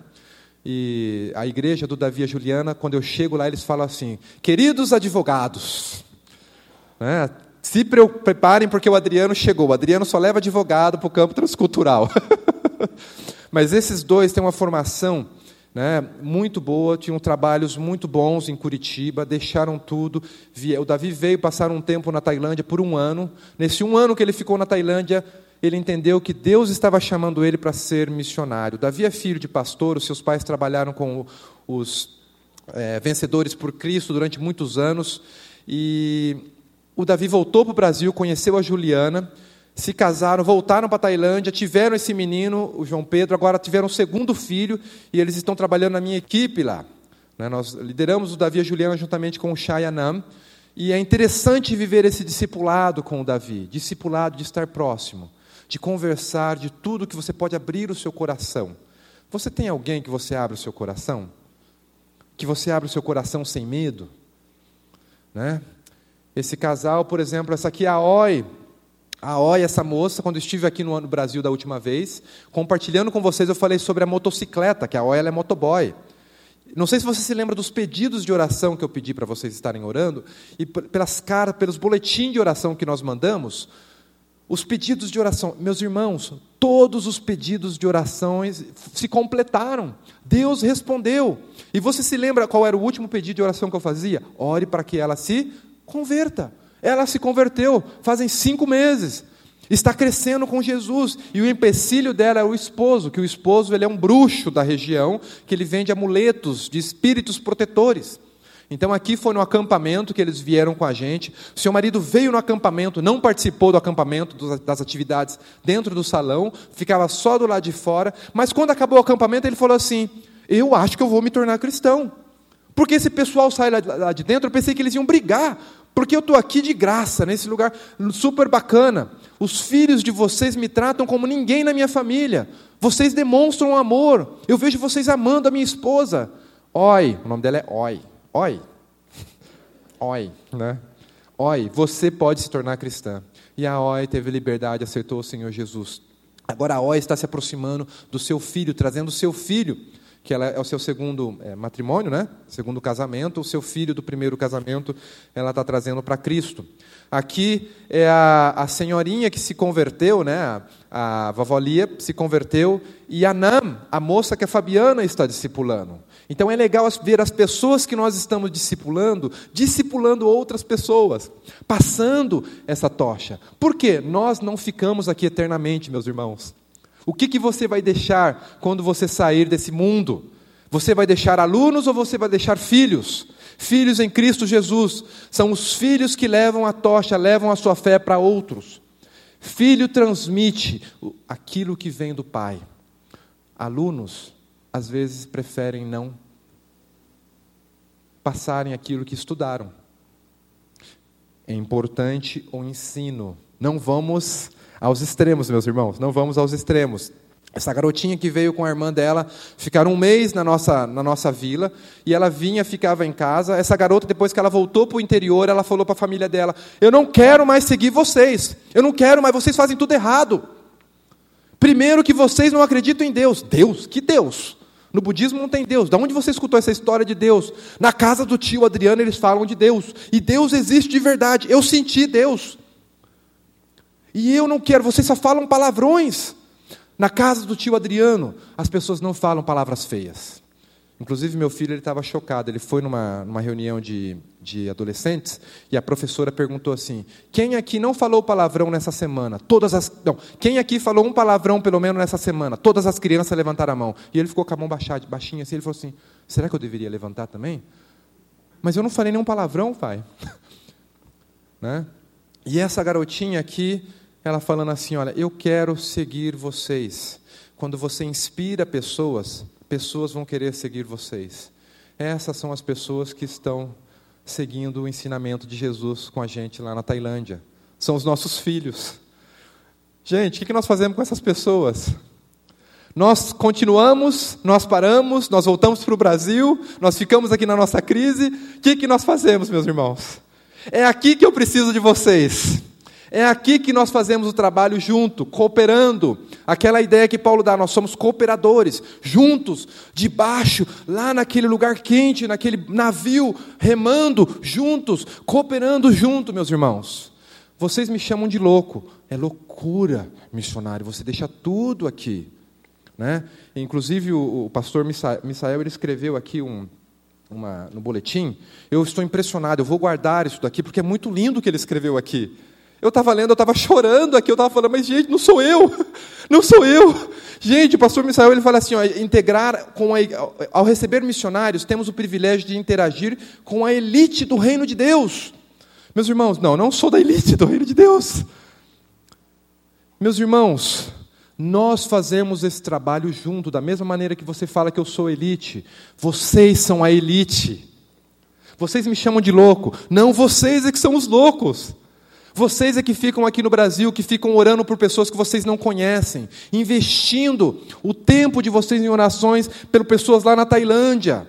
E a igreja do Davi e a Juliana, quando eu chego lá, eles falam assim: queridos advogados, né? se preparem porque o Adriano chegou. O Adriano só leva advogado para o campo transcultural. Mas esses dois têm uma formação né, muito boa, tinham trabalhos muito bons em Curitiba, deixaram tudo. O Davi veio passar um tempo na Tailândia por um ano. Nesse um ano que ele ficou na Tailândia, ele entendeu que Deus estava chamando ele para ser missionário. Davi é filho de pastor, os seus pais trabalharam com os é, vencedores por Cristo durante muitos anos. E o Davi voltou para o Brasil, conheceu a Juliana, se casaram, voltaram para a Tailândia, tiveram esse menino, o João Pedro, agora tiveram um segundo filho e eles estão trabalhando na minha equipe lá. Né, nós lideramos o Davi e a Juliana juntamente com o Shayanam. E é interessante viver esse discipulado com o Davi, discipulado de estar próximo, de conversar, de tudo que você pode abrir o seu coração. Você tem alguém que você abre o seu coração? Que você abre o seu coração sem medo? Né? Esse casal, por exemplo, essa aqui é a Oi. A Oi, essa moça, quando estive aqui no, Brasil da última vez, compartilhando com vocês, eu falei sobre a motocicleta, que a Oi é motoboy. Não sei se você se lembra dos pedidos de oração que eu pedi para vocês estarem orando, e pelas caras, pelos boletins de oração que nós mandamos, os pedidos de oração, meus irmãos, todos os pedidos de orações se completaram. Deus respondeu. E você se lembra qual era o último pedido de oração que eu fazia? Ore para que ela se converta. Ela se converteu fazem cinco meses. Está crescendo com Jesus. E o empecilho dela é o esposo, que o esposo ele é um bruxo da região, que ele vende amuletos de espíritos protetores. Então aqui foi no acampamento que eles vieram com a gente. Seu marido veio no acampamento, não participou do acampamento, das atividades dentro do salão, ficava só do lado de fora. Mas quando acabou o acampamento, ele falou assim: Eu acho que eu vou me tornar cristão. Porque esse pessoal sai lá de dentro, eu pensei que eles iam brigar, porque eu estou aqui de graça, nesse lugar super bacana. Os filhos de vocês me tratam como ninguém na minha família. Vocês demonstram amor. Eu vejo vocês amando a minha esposa. Oi, o nome dela é Oi. Oi. Oi, né? Oi, você pode se tornar cristã. E a Oi teve liberdade, aceitou o Senhor Jesus. Agora a Oi está se aproximando do seu filho, trazendo o seu filho que ela é o seu segundo é, matrimônio, né? segundo casamento, o seu filho do primeiro casamento, ela está trazendo para Cristo. Aqui é a, a senhorinha que se converteu, né? a, a vovó Lia se converteu, e a Nam, a moça que a Fabiana está discipulando. Então é legal ver as pessoas que nós estamos discipulando, discipulando outras pessoas, passando essa tocha. Por quê? Nós não ficamos aqui eternamente, meus irmãos. O que, que você vai deixar quando você sair desse mundo? Você vai deixar alunos ou você vai deixar filhos? Filhos em Cristo Jesus são os filhos que levam a tocha, levam a sua fé para outros. Filho transmite aquilo que vem do pai. Alunos, às vezes, preferem não passarem aquilo que estudaram. É importante o ensino. Não vamos aos extremos, meus irmãos, não vamos aos extremos. Essa garotinha que veio com a irmã dela, ficaram um mês na nossa, na nossa vila, e ela vinha, ficava em casa. Essa garota, depois que ela voltou para o interior, ela falou para a família dela: Eu não quero mais seguir vocês, eu não quero mais, vocês fazem tudo errado. Primeiro, que vocês não acreditam em Deus. Deus? Que Deus? No budismo não tem Deus. Da onde você escutou essa história de Deus? Na casa do tio Adriano eles falam de Deus. E Deus existe de verdade. Eu senti Deus. E eu não quero, vocês só falam palavrões. Na casa do tio Adriano, as pessoas não falam palavras feias. Inclusive, meu filho estava chocado. Ele foi numa, numa reunião de, de adolescentes e a professora perguntou assim: Quem aqui não falou palavrão nessa semana? Todas as. Não, quem aqui falou um palavrão pelo menos nessa semana? Todas as crianças levantaram a mão. E ele ficou com a mão baixada, baixinha assim. Ele falou assim: Será que eu deveria levantar também? Mas eu não falei nenhum palavrão, pai. né? E essa garotinha aqui ela falando assim: Olha, eu quero seguir vocês. Quando você inspira pessoas, pessoas vão querer seguir vocês. Essas são as pessoas que estão seguindo o ensinamento de Jesus com a gente lá na Tailândia. São os nossos filhos. Gente, o que nós fazemos com essas pessoas? Nós continuamos, nós paramos, nós voltamos para o Brasil, nós ficamos aqui na nossa crise. O que nós fazemos, meus irmãos? É aqui que eu preciso de vocês. É aqui que nós fazemos o trabalho junto, cooperando. Aquela ideia que Paulo dá, nós somos cooperadores, juntos, debaixo, lá naquele lugar quente, naquele navio, remando, juntos, cooperando junto, meus irmãos. Vocês me chamam de louco. É loucura, missionário, você deixa tudo aqui. Né? Inclusive, o, o pastor Misael ele escreveu aqui um, uma, no boletim. Eu estou impressionado, eu vou guardar isso daqui, porque é muito lindo o que ele escreveu aqui. Eu estava lendo, eu estava chorando aqui, eu estava falando, mas gente, não sou eu, não sou eu. Gente, o pastor Misael ele fala assim: ó, integrar com a, ao receber missionários, temos o privilégio de interagir com a elite do reino de Deus. Meus irmãos, não, não sou da elite do reino de Deus. Meus irmãos, nós fazemos esse trabalho junto, da mesma maneira que você fala que eu sou elite. Vocês são a elite. Vocês me chamam de louco. Não, vocês é que são os loucos. Vocês é que ficam aqui no Brasil, que ficam orando por pessoas que vocês não conhecem, investindo o tempo de vocês em orações por pessoas lá na Tailândia.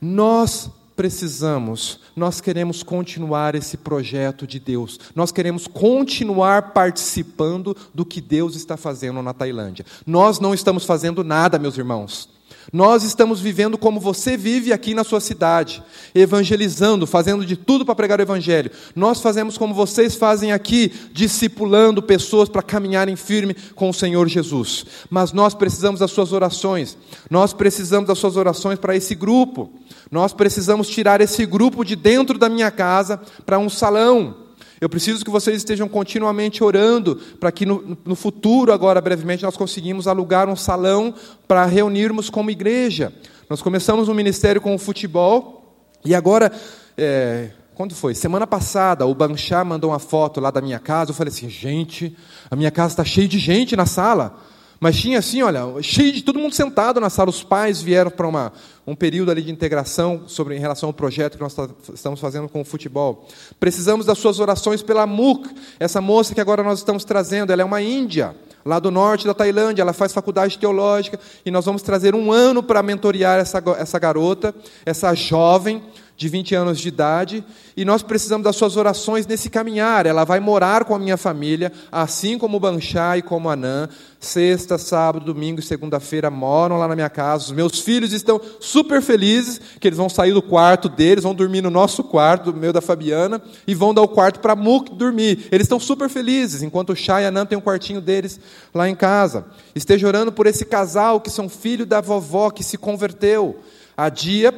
Nós precisamos, nós queremos continuar esse projeto de Deus, nós queremos continuar participando do que Deus está fazendo na Tailândia. Nós não estamos fazendo nada, meus irmãos. Nós estamos vivendo como você vive aqui na sua cidade, evangelizando, fazendo de tudo para pregar o evangelho. Nós fazemos como vocês fazem aqui, discipulando pessoas para caminharem firme com o Senhor Jesus. Mas nós precisamos das suas orações. Nós precisamos das suas orações para esse grupo. Nós precisamos tirar esse grupo de dentro da minha casa para um salão. Eu preciso que vocês estejam continuamente orando para que no, no, futuro, agora brevemente, nós conseguimos alugar um salão para reunirmos como igreja. Nós começamos um ministério com o futebol e agora, é, quando foi? Semana passada, o Banchá mandou uma foto lá da minha casa. Eu falei assim, gente, a minha casa está cheia de gente na sala. Mas tinha assim, olha, cheio de todo mundo sentado na sala. Os pais vieram para uma, um período ali de integração sobre, em relação ao projeto que nós estamos fazendo com o futebol. Precisamos das suas orações pela MUC, essa moça que agora nós estamos trazendo. Ela é uma índia, lá do norte da Tailândia. Ela faz faculdade teológica e nós vamos trazer um ano para mentorear essa, essa garota, essa jovem de 20 anos de idade, e nós precisamos das suas orações nesse caminhar. Ela vai morar com a minha família, assim como o Banchá e como a Anã. Sexta, sábado, domingo e segunda-feira moram lá na minha casa. Os meus filhos estão super felizes que eles vão sair do quarto deles, vão dormir no nosso quarto, do meu da Fabiana, e vão dar o quarto para Muk dormir. Eles estão super felizes, enquanto o Chá e a Anã têm um quartinho deles lá em casa. Esteja orando por esse casal que são filho da vovó que se converteu. A Dia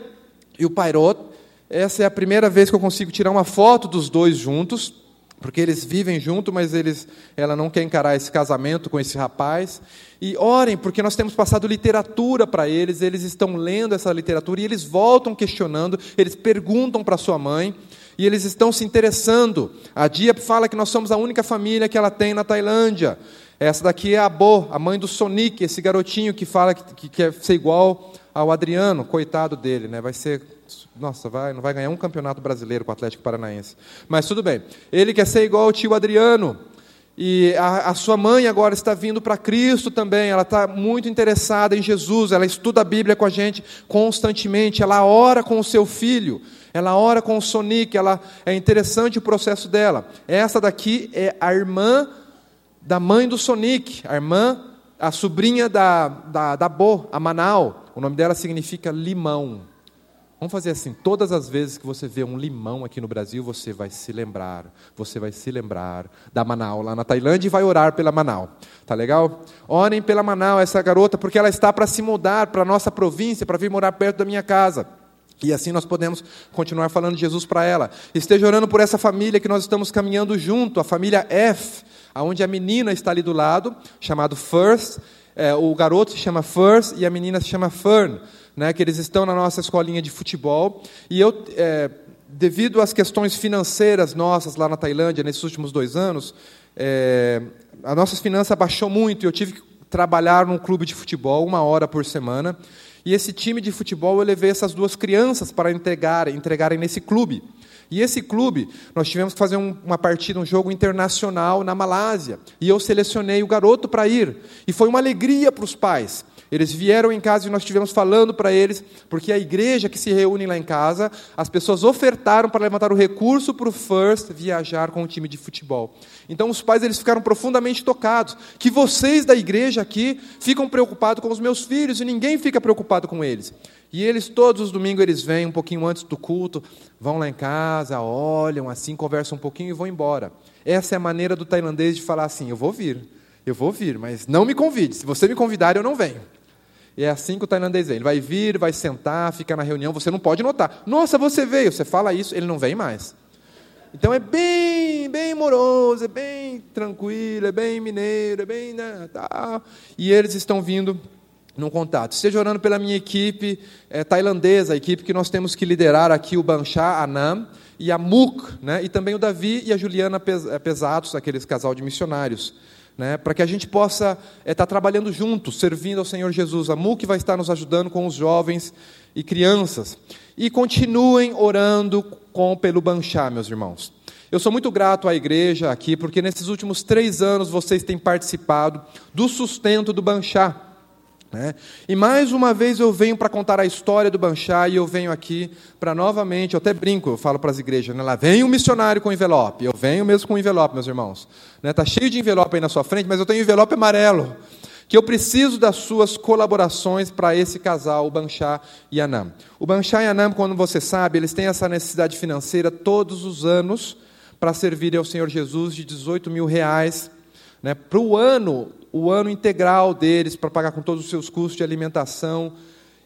e o Pairot essa é a primeira vez que eu consigo tirar uma foto dos dois juntos, porque eles vivem junto, mas eles, ela não quer encarar esse casamento com esse rapaz. E orem, porque nós temos passado literatura para eles, eles estão lendo essa literatura e eles voltam questionando, eles perguntam para sua mãe e eles estão se interessando. A Dia fala que nós somos a única família que ela tem na Tailândia. Essa daqui é a Bo, a mãe do Sonic, esse garotinho que fala que, que quer ser igual ao Adriano, coitado dele, né? Vai ser nossa, vai, não vai ganhar um campeonato brasileiro com o Atlético Paranaense. Mas tudo bem. Ele quer ser igual ao tio Adriano. E a, a sua mãe agora está vindo para Cristo também. Ela está muito interessada em Jesus. Ela estuda a Bíblia com a gente constantemente. Ela ora com o seu filho. Ela ora com o Sonic. Ela, é interessante o processo dela. Essa daqui é a irmã da mãe do Sonic. A irmã, a sobrinha da, da, da Bo, a Manau. O nome dela significa limão. Vamos fazer assim: todas as vezes que você vê um limão aqui no Brasil, você vai se lembrar, você vai se lembrar da Manau lá na Tailândia e vai orar pela Manau. Tá legal? Orem pela Manau, essa garota, porque ela está para se mudar para a nossa província, para vir morar perto da minha casa. E assim nós podemos continuar falando de Jesus para ela. Esteja orando por essa família que nós estamos caminhando junto, a família F, aonde a menina está ali do lado, chamado First. É, o garoto se chama First e a menina se chama Fern né, que eles estão na nossa escolinha de futebol. E eu, é, devido às questões financeiras nossas lá na Tailândia, nesses últimos dois anos, é, a nossa finança baixou muito e eu tive que trabalhar num clube de futebol uma hora por semana. E esse time de futebol eu levei essas duas crianças para entregarem, entregarem nesse clube. E esse clube, nós tivemos que fazer um, uma partida, um jogo internacional na Malásia. E eu selecionei o garoto para ir. E foi uma alegria para os pais. Eles vieram em casa e nós estivemos falando para eles, porque a igreja que se reúne lá em casa, as pessoas ofertaram para levantar o recurso para o First viajar com o time de futebol. Então os pais eles ficaram profundamente tocados, que vocês da igreja aqui ficam preocupados com os meus filhos e ninguém fica preocupado com eles. E eles todos os domingos eles vêm um pouquinho antes do culto, vão lá em casa, olham assim, conversam um pouquinho e vão embora. Essa é a maneira do tailandês de falar assim: eu vou vir. Eu vou vir, mas não me convide. Se você me convidar, eu não venho. E é assim que o tailandês vem. Ele vai vir, vai sentar, fica na reunião, você não pode notar. Nossa, você veio. Você fala isso, ele não vem mais. Então é bem, bem moroso, é bem tranquilo, é bem mineiro, é bem. Né, tá. E eles estão vindo num contato. Esteja orando pela minha equipe é, tailandesa, a equipe que nós temos que liderar aqui, o Banchá Anam e a Muk, né? e também o Davi e a Juliana é, Pesatos, aqueles casal de missionários. Né? Para que a gente possa estar é, tá trabalhando juntos, servindo ao Senhor Jesus. A Muk vai estar nos ajudando com os jovens e crianças. E continuem orando com pelo Banchá, meus irmãos. Eu sou muito grato à igreja aqui, porque nesses últimos três anos vocês têm participado do sustento do Banchá. Né? E mais uma vez eu venho para contar a história do Banchá e eu venho aqui para novamente, eu até brinco, eu falo para as igrejas, né? lá vem um missionário com envelope, eu venho mesmo com envelope, meus irmãos. Está né? Tá cheio de envelope aí na sua frente, mas eu tenho envelope amarelo, que eu preciso das suas colaborações para esse casal, o Banchá e Anam. O Banchá e Anam, como você sabe, eles têm essa necessidade financeira todos os anos para servir ao Senhor Jesus de 18 mil reais. Né? Para o ano, o ano integral deles para pagar com todos os seus custos de alimentação.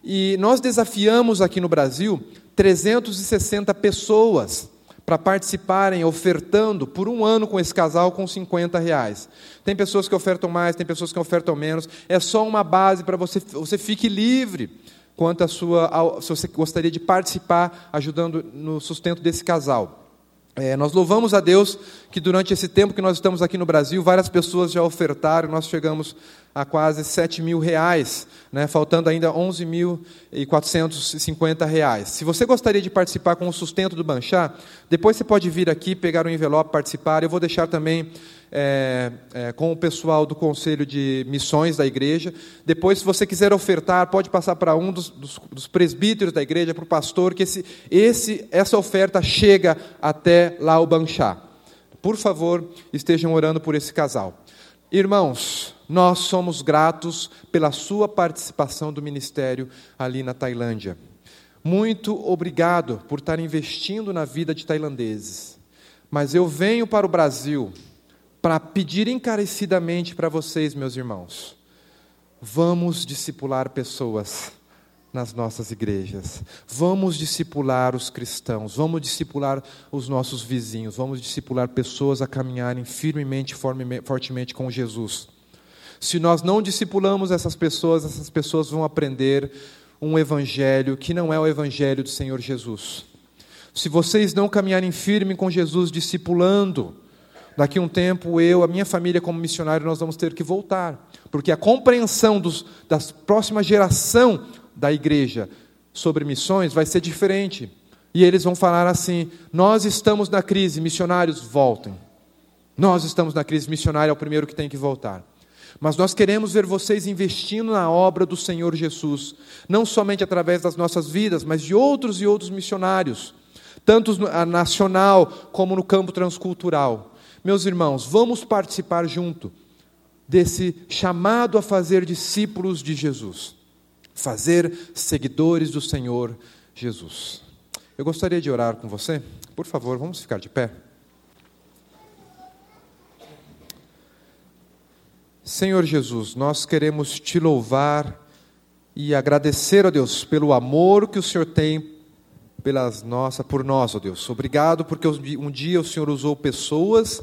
E nós desafiamos aqui no Brasil 360 pessoas para participarem ofertando por um ano com esse casal com 50 reais. Tem pessoas que ofertam mais, tem pessoas que ofertam menos. É só uma base para você, você fique livre quanto a sua, se você gostaria de participar ajudando no sustento desse casal. É, nós louvamos a Deus que durante esse tempo que nós estamos aqui no Brasil, várias pessoas já ofertaram, nós chegamos a quase 7 mil reais, né, faltando ainda 11.450 reais. Se você gostaria de participar com o sustento do Banchá, depois você pode vir aqui, pegar o um envelope, participar. Eu vou deixar também é, é, com o pessoal do Conselho de Missões da igreja. Depois, se você quiser ofertar, pode passar para um dos, dos, dos presbíteros da igreja, para o pastor, que esse, esse, essa oferta chega até lá o Banchá. Por favor, estejam orando por esse casal. Irmãos, nós somos gratos pela sua participação do ministério ali na Tailândia. Muito obrigado por estar investindo na vida de tailandeses. Mas eu venho para o Brasil para pedir encarecidamente para vocês, meus irmãos, vamos discipular pessoas nas nossas igrejas. Vamos discipular os cristãos, vamos discipular os nossos vizinhos, vamos discipular pessoas a caminharem firmemente, fortemente com Jesus. Se nós não discipulamos essas pessoas, essas pessoas vão aprender um evangelho que não é o evangelho do Senhor Jesus. Se vocês não caminharem firme com Jesus, discipulando, daqui a um tempo eu, a minha família como missionário, nós vamos ter que voltar, porque a compreensão dos, da próxima geração da igreja sobre missões vai ser diferente. E eles vão falar assim: nós estamos na crise, missionários, voltem. Nós estamos na crise, missionário é o primeiro que tem que voltar. Mas nós queremos ver vocês investindo na obra do Senhor Jesus, não somente através das nossas vidas, mas de outros e outros missionários, tanto nacional como no campo transcultural. Meus irmãos, vamos participar junto desse chamado a fazer discípulos de Jesus fazer seguidores do Senhor Jesus. Eu gostaria de orar com você. Por favor, vamos ficar de pé. Senhor Jesus, nós queremos te louvar e agradecer a Deus pelo amor que o Senhor tem pelas nossa, por nós, ó Deus. Obrigado porque um dia o Senhor usou pessoas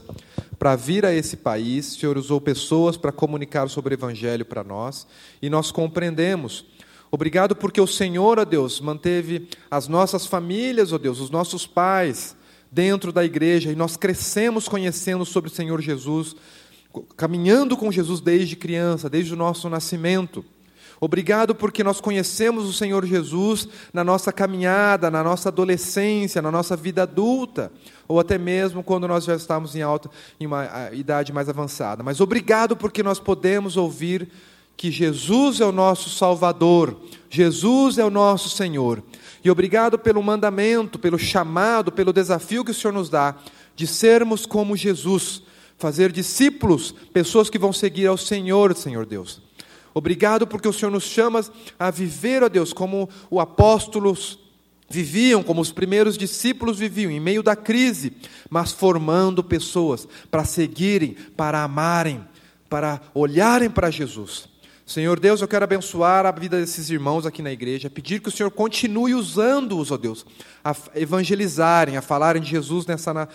para vir a esse país, o Senhor usou pessoas para comunicar sobre o Evangelho para nós, e nós compreendemos Obrigado porque o Senhor, ó Deus, manteve as nossas famílias, ó Deus, os nossos pais dentro da igreja e nós crescemos conhecendo sobre o Senhor Jesus, caminhando com Jesus desde criança, desde o nosso nascimento. Obrigado porque nós conhecemos o Senhor Jesus na nossa caminhada, na nossa adolescência, na nossa vida adulta, ou até mesmo quando nós já estamos em alta, em uma idade mais avançada. Mas obrigado porque nós podemos ouvir que Jesus é o nosso Salvador, Jesus é o nosso Senhor. E obrigado pelo mandamento, pelo chamado, pelo desafio que o Senhor nos dá de sermos como Jesus, fazer discípulos, pessoas que vão seguir ao Senhor, Senhor Deus. Obrigado porque o Senhor nos chama a viver, ó Deus, como os apóstolos viviam, como os primeiros discípulos viviam, em meio da crise, mas formando pessoas para seguirem, para amarem, para olharem para Jesus. Senhor Deus, eu quero abençoar a vida desses irmãos aqui na igreja, pedir que o Senhor continue usando-os, ó Deus, a evangelizarem, a falarem de Jesus nessa,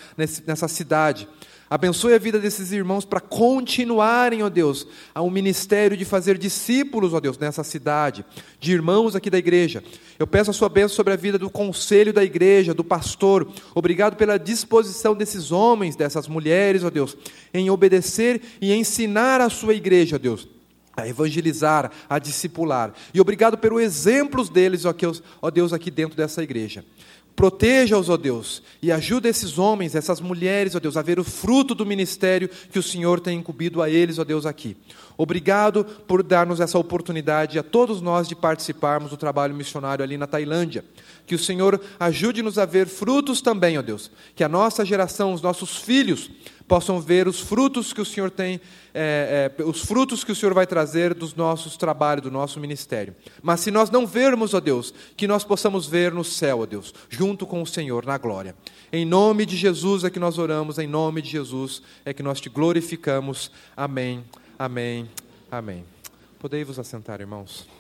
nessa cidade. Abençoe a vida desses irmãos para continuarem, ó Deus, a um ministério de fazer discípulos, ó Deus, nessa cidade, de irmãos aqui da igreja. Eu peço a sua bênção sobre a vida do conselho da igreja, do pastor. Obrigado pela disposição desses homens, dessas mulheres, ó Deus, em obedecer e ensinar a sua igreja, ó Deus a evangelizar, a discipular. E obrigado pelos exemplos deles, ó Deus, aqui dentro dessa igreja. Proteja-os, ó Deus, e ajuda esses homens, essas mulheres, ó Deus, a ver o fruto do ministério que o Senhor tem incumbido a eles, ó Deus, aqui. Obrigado por dar-nos essa oportunidade a todos nós de participarmos do trabalho missionário ali na Tailândia. Que o Senhor ajude-nos a ver frutos também, ó Deus. Que a nossa geração, os nossos filhos, possam ver os frutos que o Senhor tem, é, é, os frutos que o Senhor vai trazer dos nossos trabalhos, do nosso ministério. Mas se nós não vermos, ó Deus, que nós possamos ver no céu, ó Deus, junto com o Senhor na glória. Em nome de Jesus é que nós oramos, em nome de Jesus é que nós te glorificamos. Amém, amém, amém. Podei vos assentar, irmãos.